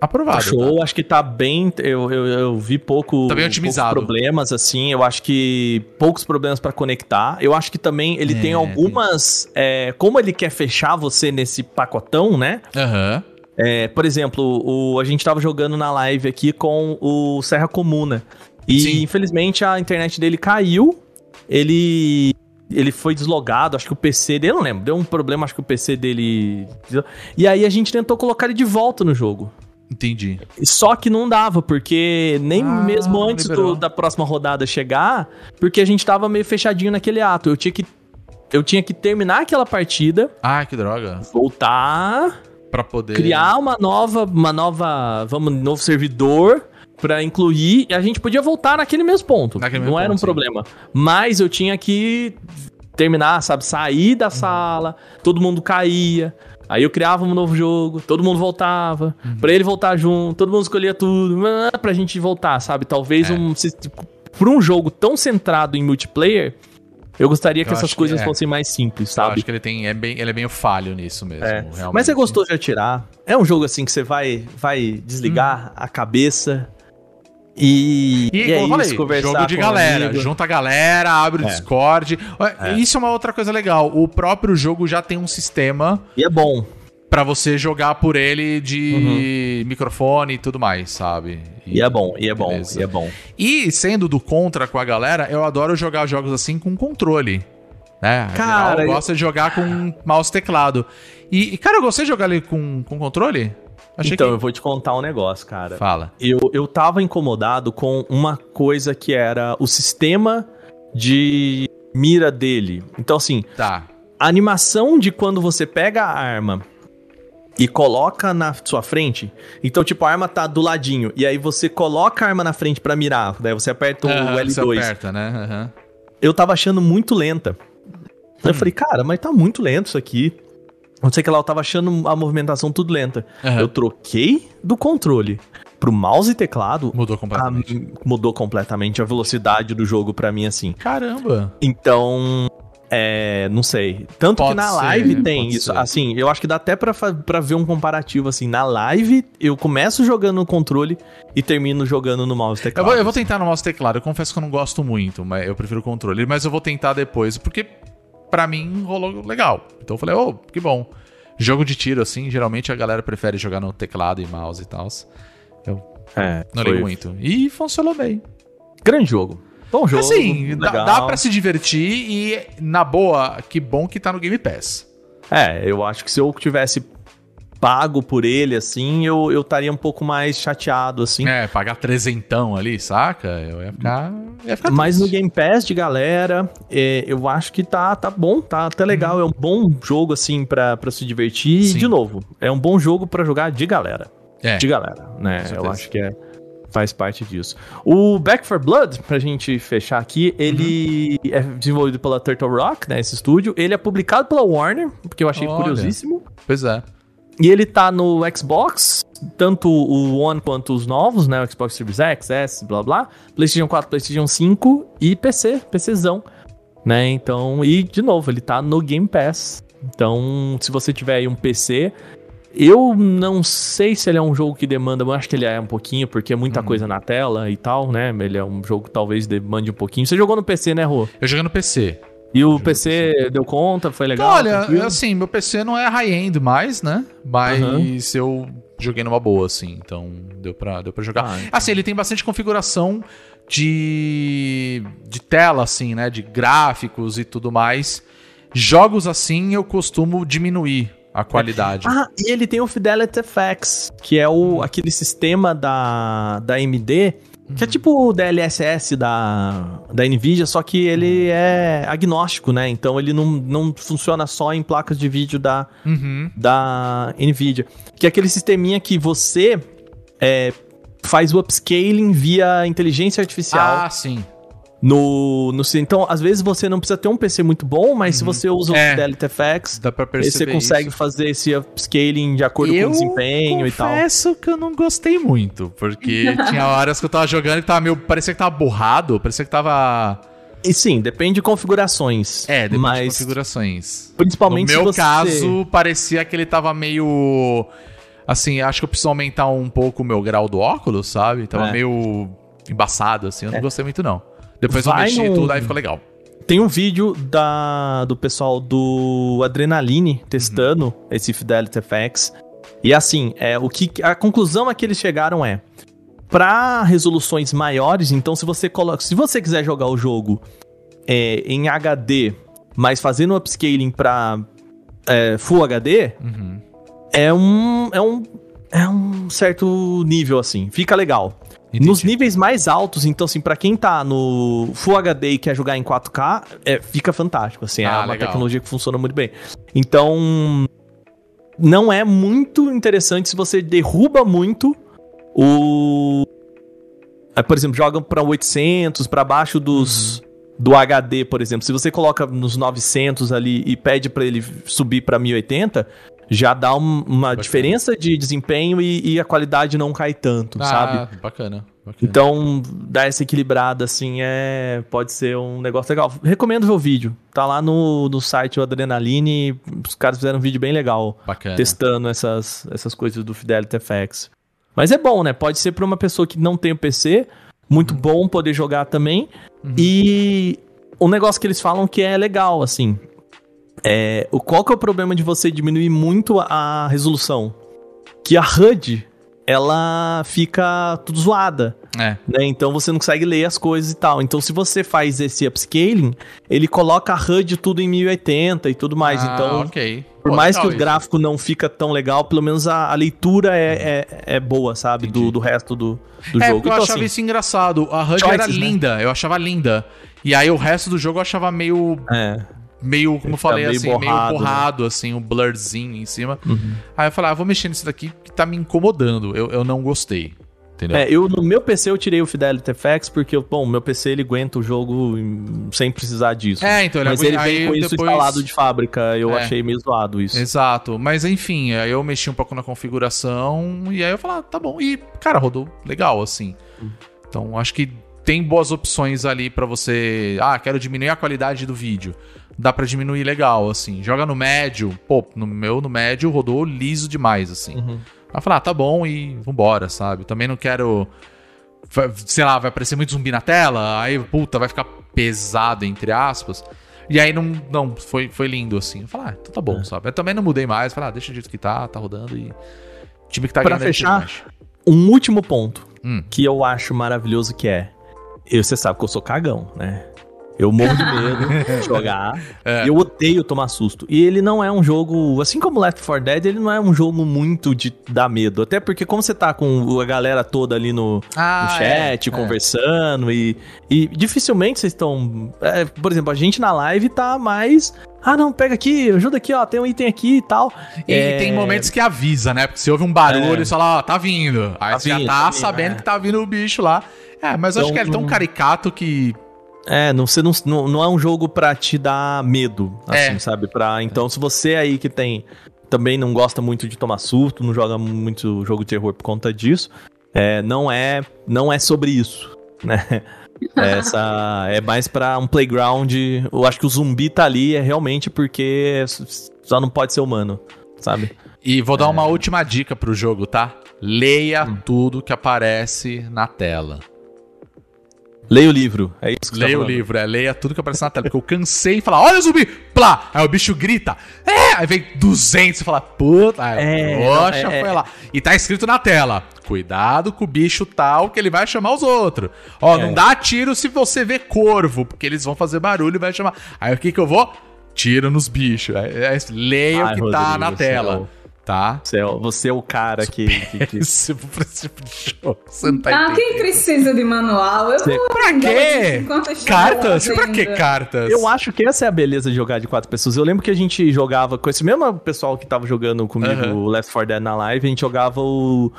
aprovado. Show, acho que tá bem. Eu, eu, eu vi pouco, Tá bem otimizado. problemas, assim. Eu acho que poucos problemas pra conectar. Eu acho que também ele É, tem algumas. é, como ele quer fechar você nesse pacotão, né? tá? Aham. É, por exemplo, o, a gente tava jogando na live aqui com o Serra Comuna. E Sim. infelizmente a internet dele caiu. Ele. Ele foi deslogado, acho que o PC dele, eu não lembro, deu um problema, acho que o PC dele. E aí a gente tentou colocar ele de volta no jogo. Entendi. Só que não dava, porque nem Ah, mesmo antes do- da próxima rodada chegar, porque a gente tava meio fechadinho naquele ato. Eu tinha que, eu tinha que terminar aquela partida, Ah, que droga. voltar, Pra poder. criar uma nova, uma nova, vamos, um novo servidor pra incluir, e a gente podia voltar naquele mesmo ponto. Naquele não mesmo era um ponto, sim. problema. Mas eu tinha que terminar, sabe, sair Uhum. da sala, todo mundo caía. Aí eu criava um novo jogo, todo mundo voltava, Uhum. pra ele voltar junto, todo mundo escolhia tudo, ah, pra gente voltar, sabe? Talvez É. um pra um jogo tão centrado em multiplayer, eu gostaria que Eu essas acho que coisas é. fossem mais simples, Eu sabe? acho que ele tem. É bem, ele é meio falho nisso mesmo. É. realmente. Mas você gostou de atirar? É um jogo assim que você vai, vai desligar a cabeça e, E, e é eu falei, isso, conversar jogo de galera. amigo. junta a galera, abre o É. Discord. Isso é uma outra coisa legal. O próprio jogo já tem um sistema E é bom. Pra você jogar por ele de microfone e tudo mais, sabe? E é bom, e é bom, Beleza. e é bom. E sendo do contra com a galera, eu adoro jogar jogos assim com controle. Né? Cara, eu eu- gosto de jogar com mouse e teclado. E, e, cara, eu gostei de jogar ali com, com controle? Achei então, que. eu vou te contar um negócio, cara. Fala. Eu, eu tava incomodado com uma coisa que era o sistema de mira dele. Então, assim, Tá. a animação de quando você pega a arma e coloca na sua frente. Então, tipo, a arma tá do ladinho. E aí você coloca a arma na frente pra mirar. Daí você aperta o Aham, você L2. aperta, né? Aham. eu tava achando muito lenta. Eu falei, cara, mas tá muito lento isso aqui. Não sei que lá, eu tava achando a movimentação tudo lenta. Aham. Eu troquei do controle pro mouse e teclado. Mudou a- completamente. mudou completamente a velocidade do jogo pra mim, assim. Caramba! Então, é, não sei. Tanto Pode que na ser, live tem pode isso. ser. Assim, eu acho que dá até pra, pra ver um comparativo, assim. Na live, eu começo jogando no controle e termino jogando no mouse e Eu teclado. vou, eu vou tentar no mouse teclado. Eu confesso que eu não gosto muito, mas eu prefiro o controle. Mas eu vou tentar depois, porque pra mim rolou legal. Então eu falei, ô, que bom. Jogo de tiro, assim, geralmente a galera prefere jogar no teclado e mouse e tal. Eu É, não ligo muito. E funcionou bem. Grande jogo. Bom jogo. assim, dá, dá pra se divertir e, na boa, que bom que tá no Game Pass. É, eu acho que se eu tivesse pago por ele, assim, eu eu estaria um pouco mais chateado, assim. É, pagar trezentão ali, saca? Eu ia ficar. Ia ficar Mas no. Game Pass de galera, é, eu acho que tá, tá bom, tá até legal. É um bom jogo, assim, pra, pra se divertir. Sim. E, de novo, é um bom jogo pra jogar de galera. É. De galera, né? Eu acho que é, faz parte disso. O Back for Blood, pra gente fechar aqui, ele Uhum. é desenvolvido pela Turtle Rock, né? Esse estúdio. Ele é publicado pela Warner, porque eu achei Olha. curiosíssimo. Pois é. E ele tá no Xbox, tanto o One quanto os novos, né? O Xbox Series X, S, blá blá. PlayStation 4, PlayStation 5 e PC, PCzão. Né? Então, e de novo, ele tá no Game Pass. Então, se você tiver aí um PC, eu não sei se ele é um jogo que demanda, eu acho que ele é um pouquinho, porque é muita coisa na tela e tal, né? Ele é um jogo que talvez demande um pouquinho. Você jogou no PC, né, Rô? Eu joguei no PC. E o PC deu conta, foi legal? Olha, tranquilo? assim, meu PC não é high-end mais, né? Mas eu joguei numa boa, assim. Então deu pra, deu pra jogar. Ah, então. Assim, ele tem bastante configuração de, de tela, assim, né? De gráficos e tudo mais. Jogos assim eu costumo diminuir a qualidade. Ah, e ele tem o Fidelity FX, que é o, aquele sistema da, da AMD, que é tipo o DLSS da, da NVIDIA, só que ele é agnóstico, né? Então ele não, não funciona só em placas de vídeo da, Uhum. da NVIDIA. Que é aquele sisteminha que você é, faz o upscaling via inteligência artificial. Ah, sim. No, no, então, às vezes você não precisa ter um PC muito bom, mas se você usa o É. Fidelity FX, Dá pra perceber você consegue isso. fazer esse upscaling de acordo com o desempenho e tal. confesso que eu não gostei muito, porque tinha horas que eu tava jogando e tava meio... Parecia que tava borrado, parecia que tava... E sim, depende de configurações. É, depende mas de configurações. principalmente no meu você... caso, parecia que ele tava meio. Assim, acho que eu preciso aumentar um pouco o meu grau do óculos, sabe? Tava É. meio embaçado, assim. Eu não gostei muito, não. Depois Vai eu mexi tudo, aí ficou legal. Tem um vídeo da, do pessoal do Adrenaline testando esse Fidelity FX. E assim, é, o que a conclusão a que eles chegaram é para resoluções maiores, então se você coloca, se você quiser jogar o jogo é, em HD, mas fazendo upscaling para Full HD, Uhum. é um é um é um certo nível assim, fica legal. Entendi. Nos níveis mais altos, então, assim, pra quem tá no Full HD e quer jogar em 4K, é, fica fantástico, assim, é Ah, uma legal. tecnologia que funciona muito bem. Então, não é muito interessante se você derruba muito o... é, Por exemplo, joga pra 800, pra baixo dos... Do HD, por exemplo, se você coloca nos 900 ali e pede pra ele subir pra 1080, já dá um- uma diferença de desempenho e, e a qualidade não cai tanto, sabe? Ah, bacana. bacana. Então, dar essa equilibrada, assim, é. Pode ser um negócio legal. Recomendo ver o vídeo. Tá lá no, no site o Adrenaline. Os caras fizeram um vídeo bem legal Bacana. testando essas, essas coisas do Fidelity FX. Mas é bom, né? Pode ser pra uma pessoa que não tem o PC. Muito Uhum. bom poder jogar também. E um negócio que eles falam que é legal, assim. É, o, qual que é o problema de você diminuir muito a, resolução? Que a HUD, ela fica tudo zoada É. né? Então você não consegue ler as coisas e tal. Então se você faz esse upscaling, ele coloca a HUD tudo em 1080 e tudo mais. Ah, então, ok. por Pô, mais que o isso. gráfico não fica tão legal, pelo menos a, a leitura é, é, é boa, sabe? Do, do resto do, do É, jogo. eu Então, achava assim, isso engraçado. A HUD choices, era né? linda, eu achava linda. E aí o resto do jogo eu achava meio. é. Meio, como eu falei, meio assim, borrado, meio né? borrado, assim, um blurzinho em cima. Uhum. Aí eu falei, ah, vou mexer nisso daqui que tá me incomodando. Eu, eu não gostei. Entendeu? É, eu no meu PC eu tirei o Fidelity FX porque, bom, meu PC ele aguenta o jogo em- sem precisar disso. É, então ele Mas ele vem com isso depois- instalado de fábrica, eu É. achei meio zoado isso. Exato, mas enfim, aí eu mexi um pouco na configuração e aí eu falei, ah, tá bom. E, cara, rodou legal, assim. Então, acho que tem boas opções ali pra você. Ah, quero diminuir a qualidade do vídeo. Dá pra diminuir legal, assim. Joga no médio. Pô, no meu, no médio, rodou liso demais, assim. Uhum. Aí eu falei, ah, tá bom e vambora, sabe? Também não quero. Sei lá, vai aparecer muito zumbi na tela, aí, puta, vai ficar pesado, entre aspas. E aí não, não foi, foi lindo, assim. Eu falei, ah, então tá É. bom, sabe? Eu também não mudei mais, falei, ah, deixa do jeito que tá, tá rodando e. O time que tá Pra ganhando é fechar. Um último ponto Hum. que eu acho maravilhoso que é. Eu, você sabe que eu sou cagão, né? Eu morro de medo de jogar. É. Eu odeio tomar susto. E ele não é um jogo. Assim como Left 4 Dead, ele não é um jogo muito de dar medo. Até porque, como você tá com a galera toda ali no, Ah, no chat, é, é. conversando, e, e dificilmente vocês estão. é, por exemplo, a gente na live tá mais. Ah, não, pega aqui, ajuda aqui, ó, tem um item aqui e tal. E É, tem momentos que avisa, né? Porque se ouve um barulho, É. você fala, ó, tá vindo. Aí Tá você já vindo, tá tá vindo, sabendo é. que tá vindo o bicho lá. É, mas eu acho Então, que ele é tão não- caricato que. É, não, você não, não, não é um jogo pra te dar medo, assim, É. sabe? Pra, então, se você aí que tem também não gosta muito de tomar susto, não joga muito jogo de terror por conta disso, é, não é não é sobre isso, né? Essa é mais pra um playground. Eu acho que o zumbi tá ali é realmente porque só não pode ser humano, sabe? E vou É. dar uma última dica pro jogo, tá? Leia Hum. tudo que aparece na tela. Leia o livro, é isso que você Leia tá o livro, é, leia tudo que aparece na tela. Porque eu cansei de falar, olha o zumbi! Plá! Aí o bicho grita, é! Aí vem 200 e fala, puta, aí, É, poxa, não, é- foi lá. E tá escrito na tela, cuidado com o bicho tal que ele vai chamar os outros. Ó, É. não dá tiro se você vê corvo, porque eles vão fazer barulho e vai chamar. Aí o que que eu vou? Tiro nos bichos. Aí, leia Ai, o que tá Rodrigo, na tela, céu. Tá? Você é, você é o cara que. que- que- pra esse tipo de jogo, você não tá Ah, entendendo. quem precisa de manual? Eu vou Pra quê? Cartas? Pra que cartas? Eu acho que essa é a beleza de jogar de quatro pessoas. Eu lembro que a gente jogava com esse mesmo pessoal que tava jogando comigo o Left 4 Dead na live, a gente jogava o.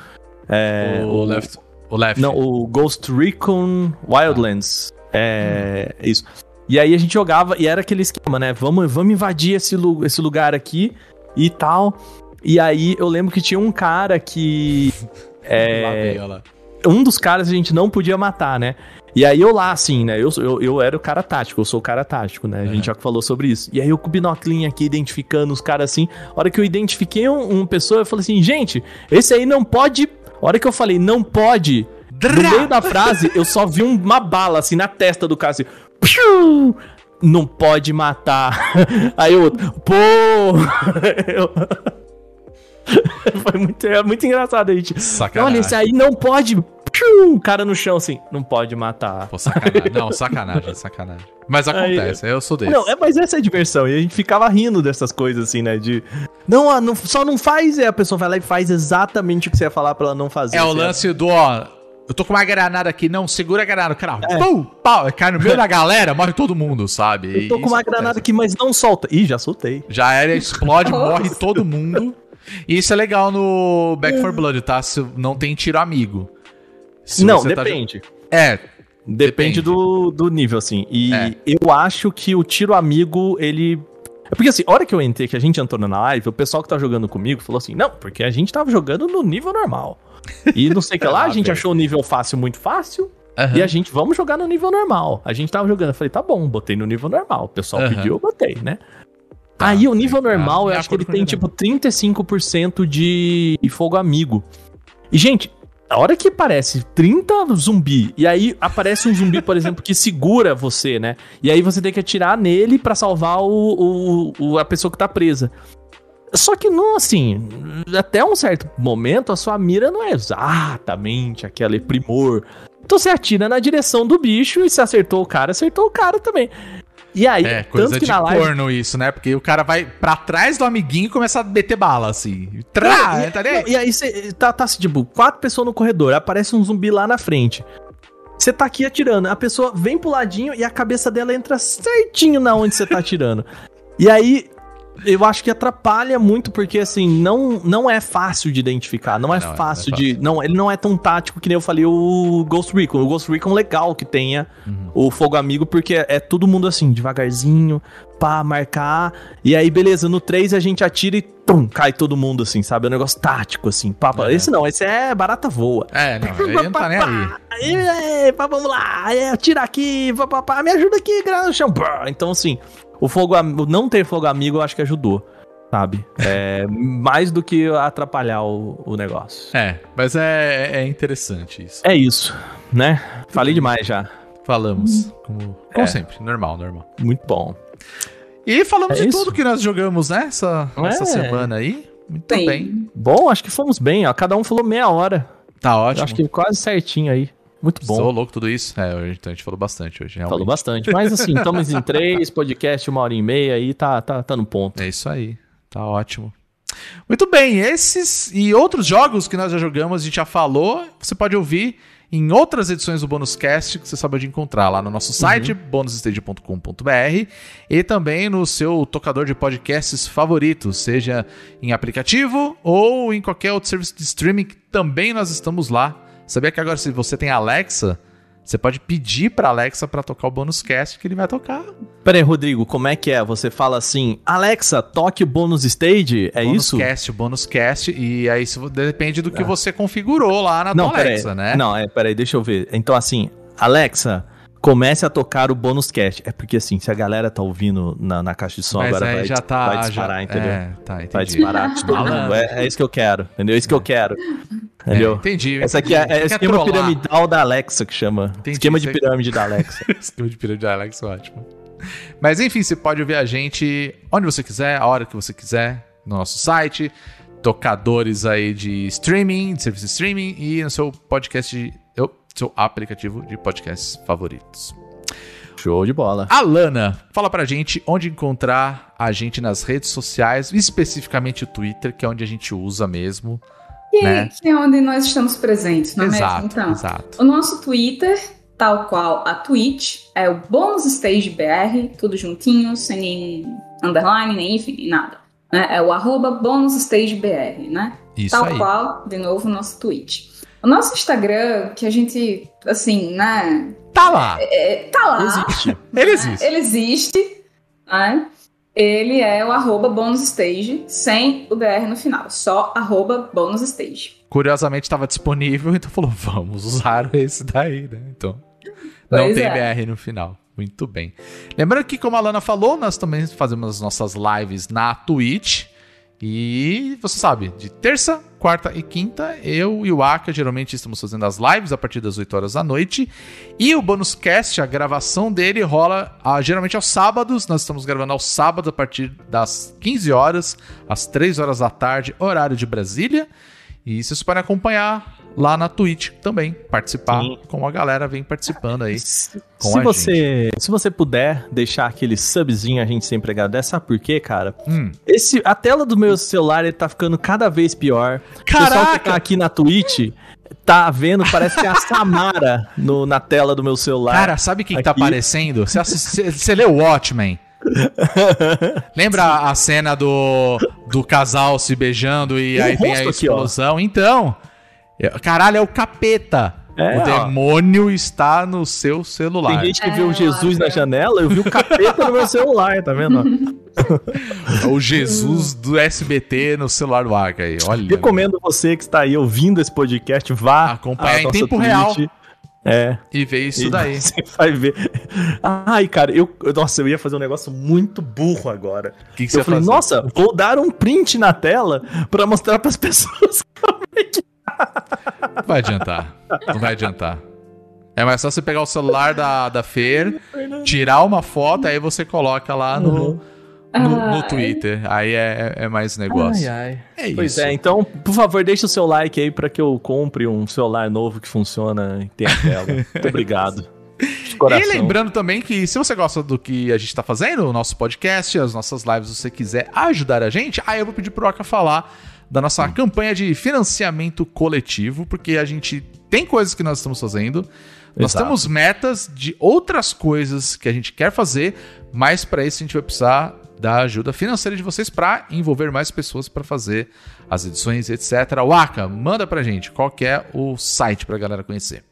é, o, left. O left. Não, o Ghost Recon Wildlands. É. Isso. E aí a gente jogava, e era aquele esquema, né? Vamos, vamos invadir esse, lu- esse lugar aqui e tal. E aí eu lembro que tinha um cara que. É, lá. um dos caras a gente não podia matar, né? E aí eu lá, assim, né? Eu, eu, eu era o cara tático, eu sou o cara tático, né? A gente já falou sobre isso. E aí eu com o binoclinho aqui, identificando os caras assim. A hora que eu identifiquei um, uma pessoa, eu falei assim, gente, esse aí não pode. A hora que eu falei, não pode, no meio da frase, eu só vi um- uma bala assim na testa do cara assim. Piu! Não pode matar. Aí o outro, pô! Eu- Foi muito, é muito engraçado a gente. Sacanagem. Olha, esse aí não pode. O cara no chão assim, não pode matar. Pô, sacanagem. Não, sacanagem, sacanagem. Mas acontece, eu sou desse. Não, é, mas essa é a diversão. E a gente ficava rindo dessas coisas, assim, né? De. Não, ah, não só não faz, e a pessoa vai lá e faz exatamente o que você ia falar pra ela não fazer. É o lance do, ó. Eu tô com uma granada aqui, não, segura a granada. Cara, É. pum, pau, cai no meio da galera, morre todo mundo, sabe? Eu tô E com uma acontece. granada aqui, mas não solta. Ih, já soltei. Já era, explode, morre todo mundo. E isso é legal no Back 4 Blood, tá? Se não tem tiro amigo. Se não, você tá depende. É, Depende, Depende. do, do nível, assim. E É. eu acho que o tiro amigo, ele. É porque assim, a hora que eu entrei, que a gente entrou na live, o pessoal que tá jogando comigo falou assim: não, porque a gente tava jogando no nível normal. E não sei o que lá, a Lá gente achou o nível fácil muito fácil. aham. E a gente, vamos jogar no nível normal. A gente tava jogando. Eu falei, tá bom, botei no nível normal. O pessoal Aham. pediu, eu botei, né? Tá, Aí o nível tá. normal, eu acho que ele tem tipo 35% de fogo amigo. E, gente, a hora que aparece 30 zumbi, e aí aparece um zumbi, por exemplo, que segura você, né? E aí você tem que atirar nele pra salvar o, o- o- a pessoa que tá presa. Só que não, assim, até um certo momento a sua mira não é exatamente aquele primor. Então você atira na direção do bicho e se acertou o cara, acertou o cara também. E aí, É, coisa tanto que de na live corno isso, né? Porque o cara vai pra trás do amiguinho e começa a meter bala, assim. Trá, e, tá não, e aí você tá, tá assim, tipo, quatro pessoas no corredor, aparece um zumbi lá na frente. Você tá aqui atirando, a pessoa vem pro ladinho e a cabeça dela entra certinho na onde você tá atirando. E aí, eu acho que atrapalha muito, porque assim, não, não é fácil de identificar, não é, Não é, fácil não é de. Não, ele não é tão tático que nem eu falei o Ghost Recon. O Ghost Recon legal que tenha Uhum. o fogo amigo, porque é, é todo mundo assim, devagarzinho, pá, marcar. E aí, beleza, no 3 a gente atira e pum, cai todo mundo assim, sabe? É um negócio tático, assim. Pá, pá. É. Esse não, esse é barata voa. É, não, ele não tá nem aí. É, pá, vamos lá, é, atira aqui, pá, pá, pá, me ajuda aqui, grana no chão. Então, assim, o fogo, não ter fogo amigo, eu acho que ajudou, sabe? É, mais do que atrapalhar o, o negócio. É, mas é, é interessante isso. É isso, né? Falei demais já. Falamos, como, como É. sempre, normal, normal. Muito bom. E falamos É de isso. tudo que nós jogamos, né? Essa, É. essa semana aí. Muito Sim. bem. Bom, acho que fomos bem, ó. Cada um falou meia hora. Tá Eu ótimo. acho que quase certinho aí. Muito bom. Sou louco tudo isso. É, então a gente falou bastante hoje, realmente. Falou bastante. Mas assim, estamos em três, podcast uma hora e meia aí, tá, tá, tá no ponto. É isso aí. Tá ótimo. Muito bem, esses e outros jogos que nós já jogamos, a gente já falou, você pode ouvir em outras edições do Bônus Cast, que você sabe onde encontrar lá no nosso site, bonusstage.com.br, e também no seu tocador de podcasts favorito, seja em aplicativo ou em qualquer outro serviço de streaming, que também nós estamos lá. Sabia que agora, se você tem Alexa, você pode pedir pra Alexa pra tocar o Bônus Cast, que ele vai tocar. Pera aí, Rodrigo, como é que é? Você fala assim, Alexa, toque o bônus stage? É bônus isso? Cast, bônus cast, e aí isso depende do que você configurou lá na Não, tua Alexa, aí. né? Não, é, pera aí, deixa eu ver. Então assim, Alexa, comece a tocar o bônus cast. É porque assim, se a galera tá ouvindo na, na caixa de som Mas agora vai, já tá. vai disparar, já, entendeu? É, tá, entendi. Vai disparar de todo Malandro. mundo. É, é isso que eu quero, entendeu? É isso que eu quero. É, Entendeu? entendi. Essa aqui é, entendi. é esquema trollar. piramidal da Alexa que chama. Entendi, esquema de pirâmide da Alexa. Esquema de pirâmide de Alex, ótimo. Mas enfim, você pode ouvir a gente onde você quiser, a hora que você quiser, no nosso site, tocadores aí de streaming, de serviço de streaming e no seu podcast, de, seu aplicativo de podcasts favoritos. Show de bola. Alana, fala pra gente onde encontrar a gente nas redes sociais, especificamente o Twitter, que é onde a gente usa mesmo. Que, Né? que é onde nós estamos presentes, não é exato, mesmo? Então, exato. o nosso Twitter, tal qual a Twitch, é o Bônus Stage BR, tudo juntinho, sem nem underline, nem nem nada. né? É o arroba Bônus Stage BR, né? Isso Tal aí. qual, de novo, o nosso Twitch. O nosso Instagram, que a gente, assim, né? tá lá. É, tá lá. Existe. Ele existe. Ele existe. né? Ele é o arroba bonus stage, sem o BR no final. Só arroba bonus stage. Curiosamente estava disponível, então falou, vamos usar esse daí, né? Então, não Pois tem é. BR no final. Muito bem. Lembrando que, como a Lana falou, nós também fazemos as nossas lives na Twitch. E você sabe, de terça, quarta e quinta, eu e o Aka geralmente estamos fazendo as lives a partir das 8 horas da noite. E o Bonus Cast, a gravação dele rola ah, geralmente aos sábados. Nós estamos gravando aos sábados a partir das 15 horas, às 3 horas da tarde, horário de Brasília. E vocês podem acompanhar lá na Twitch também, participar, Sim. como a galera vem participando aí. Se com a você, se você puder deixar aquele subzinho, a gente sempre agradece. Sabe por quê, cara? Hum. Esse, a tela do meu celular ele tá ficando cada vez pior. O pessoal que Caraca! tá aqui na Twitch tá vendo, parece que é a Samara no, na tela do meu celular. Cara, sabe o que, que tá Aqui. aparecendo? Você, você, leu Watchmen? Lembra a cena do, do casal se beijando e Tem um aí tem a rosto aqui, explosão? Então, caralho, é o capeta. É, o ó. demônio está no seu celular. Tem gente que É, vê o Jesus na janela, eu vi o capeta no meu celular, tá vendo? É o Jesus do SBT no celular do Arca aí. Olha. Recomendo você que está aí ouvindo esse podcast, vá Acompanhar em nossa tempo Twitch. real. É. E ver isso e daí. Você vai ver. Ai, cara, eu, eu- nossa, eu ia fazer um negócio muito burro agora. O que, que você eu falei, fazer? nossa, vou dar um print na tela pra mostrar pras pessoas. Não vai adiantar. Não vai adiantar. É mais só você pegar o celular da, da Fer, tirar uma foto, aí você coloca lá no, no, no Ai. Twitter. Aí é, é mais negócio. ai. É Pois isso. é, então, por favor, deixa o seu like aí pra que eu compre um celular novo que funciona e tenha tela. Muito obrigado. De coração. E lembrando também que se você gosta do que a gente tá fazendo, o nosso podcast, as nossas lives, se você quiser ajudar a gente, aí eu vou pedir pro Oca falar da nossa Hum. campanha de financiamento coletivo, porque a gente tem coisas que nós estamos fazendo. Nós Exato. temos metas de outras coisas que a gente quer fazer, mas para isso a gente vai precisar da ajuda financeira de vocês para envolver mais pessoas para fazer as edições, etc. Waka, manda pra gente qual é o site pra galera conhecer.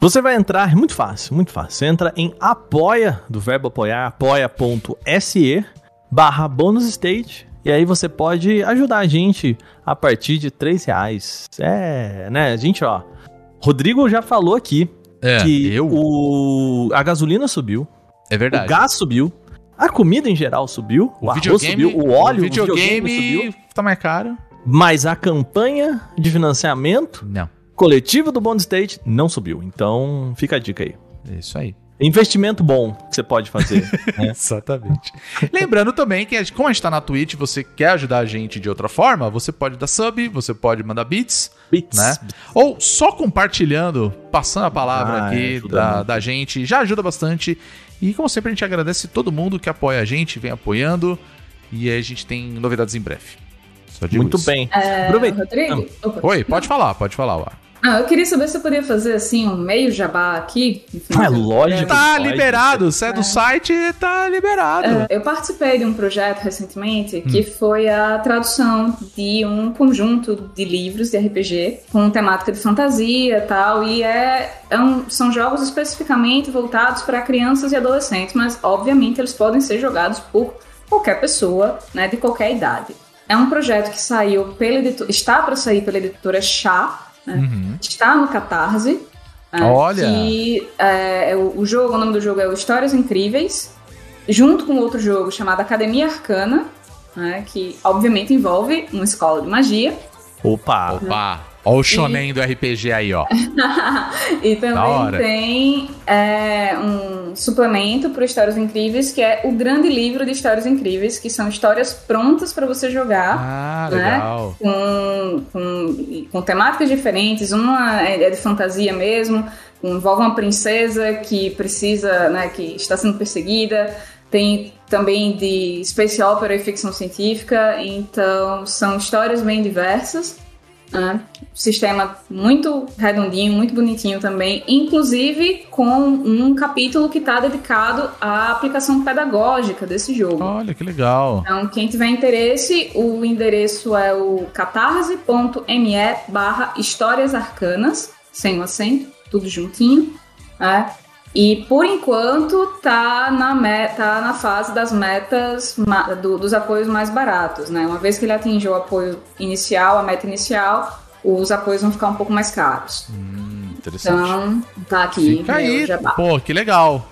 Você vai entrar, é muito fácil, muito fácil. Você entra em apoia, do verbo apoiar, apoia.se barra bonus stage. E aí você pode ajudar a gente a partir de 3 reais. É, né, gente, ó. Rodrigo já falou aqui É, que eu? o, a gasolina subiu, É verdade. o gás subiu, a comida em geral subiu, o, arroz subiu, o óleo, o videogame, subiu. tá mais caro. Mas a campanha de financiamento Não, coletivo do Bond State não subiu. Então, fica a dica aí. é isso aí. Investimento bom que você pode fazer. né? Exatamente. Lembrando também que, como a gente tá na Twitch, você quer ajudar a gente de outra forma, você pode dar sub, você pode mandar bits, Bits. né? Ou só compartilhando, passando a palavra Ah, aqui da, da gente, já ajuda bastante. E como sempre, a gente agradece todo mundo que apoia a gente, vem apoiando. E aí a gente tem novidades em breve. Só digo Muito isso. bem. É, Aproveita. Rodrigo? Opa. Oi, pode falar, pode falar, Uá. Ah, eu queria saber se eu podia fazer assim um meio jabá aqui. no Ah, é lógico. Tá pode. liberado, você é do site, tá liberado. É, eu participei de um projeto recentemente que foi a tradução de um conjunto de livros de RPG com temática de fantasia e tal, e é, é um- são jogos especificamente voltados para crianças e adolescentes, mas obviamente eles podem ser jogados por qualquer pessoa, né, de qualquer idade. É um projeto que saiu pela editora, está para sair pela editora Chá, né, Uhum. está no Catarse. né, Olha! Que é, é o, jogo, o nome do jogo é o Histórias Incríveis, junto com outro jogo chamado Academia Arcana, né, que obviamente envolve uma escola de magia. Opa. Opa, ó o shonen do RPG aí, ó. e Da hora. também tem é, um suplemento para Histórias Incríveis, que é o grande livro de Histórias Incríveis, que são histórias prontas para você jogar. Ah, né? legal. com, com, com temáticas diferentes. Uma é é de fantasia mesmo, envolve uma princesa que precisa, né, que está sendo perseguida. Tem também de space opera e ficção científica. Então, são histórias bem diversas. Né? Sistema muito redondinho, muito bonitinho também, inclusive com um capítulo que está dedicado à aplicação pedagógica desse jogo. Olha que legal. Então, quem tiver interesse, o endereço é o catarse.me barra histórias arcanas, sem o acento, tudo juntinho. né? E por enquanto tá na, me- tá na fase das metas do- dos apoios mais baratos, né? Uma vez que ele atingiu o apoio inicial, a meta inicial, os apoios vão ficar um pouco mais caros. Hum, interessante. Então, tá aqui. Fica aí. jabá. Pô, que legal.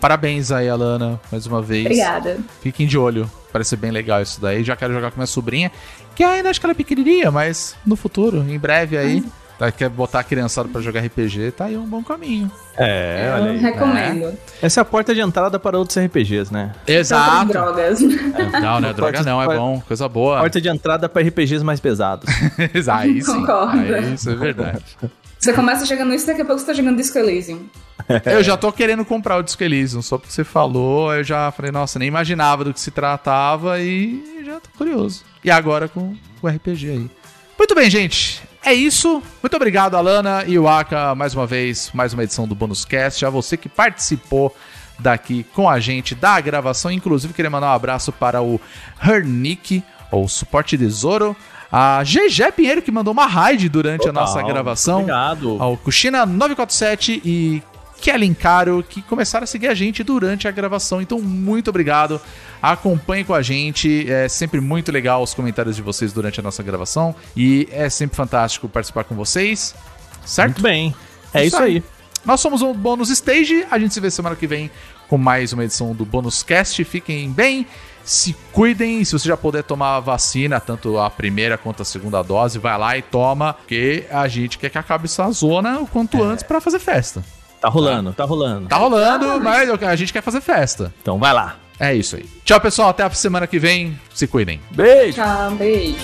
Parabéns aí, Alana, mais uma vez. Obrigada. Fiquem de olho. Parece bem legal isso daí. Já quero jogar com minha sobrinha, que ainda acho que ela é pequenininha, mas no futuro, em breve aí. Tá, quer botar a criançada pra jogar RPG, tá aí um bom caminho. É, olha Eu aí. recomendo. Essa é a porta de entrada para outros RPGs, né? Só Exato. drogas. Não, não é droga não, é bom. Coisa boa. Porta de entrada para RPGs mais pesados. aí sim. Concordo. Aí, isso é verdade. Você começa jogando isso, daqui a pouco você tá jogando Disco Elysium. Eu já tô querendo comprar o Disco Elysium, só porque você falou, eu já falei, nossa, nem imaginava do que se tratava e já tô curioso. E agora com o RPG aí. Muito bem, gente. É isso. Muito obrigado, Alana e o Aka, mais uma vez, mais uma edição do Bônus Cast. A você que participou daqui com a gente da gravação. Inclusive, queria mandar um abraço para o Hernick, ou Suporte Tesouro. A GG Pinheiro, que mandou uma raid durante a nossa Total. gravação Obrigado. ao Cuxina 947 e Kellen Caro, que começaram a seguir a gente durante a gravação. Então, muito obrigado. Acompanhe com a gente. É sempre muito legal os comentários de vocês durante a nossa gravação. E é sempre fantástico participar com vocês. Certo? Muito bem. É isso aí. Nós somos o Bônus Stage. A gente se vê semana que vem com mais uma edição do Bônus Cast. Fiquem bem, se cuidem. Se você já puder tomar a vacina, tanto a primeira quanto a segunda dose, vai lá e toma, porque a gente quer que acabe essa zona o quanto antes pra fazer festa. Tá rolando, tá rolando. Tá rolando, mas a gente quer fazer festa. Então vai lá. É isso aí. Tchau, pessoal. Até a semana que vem. Se cuidem. Beijo. Tchau, beijo.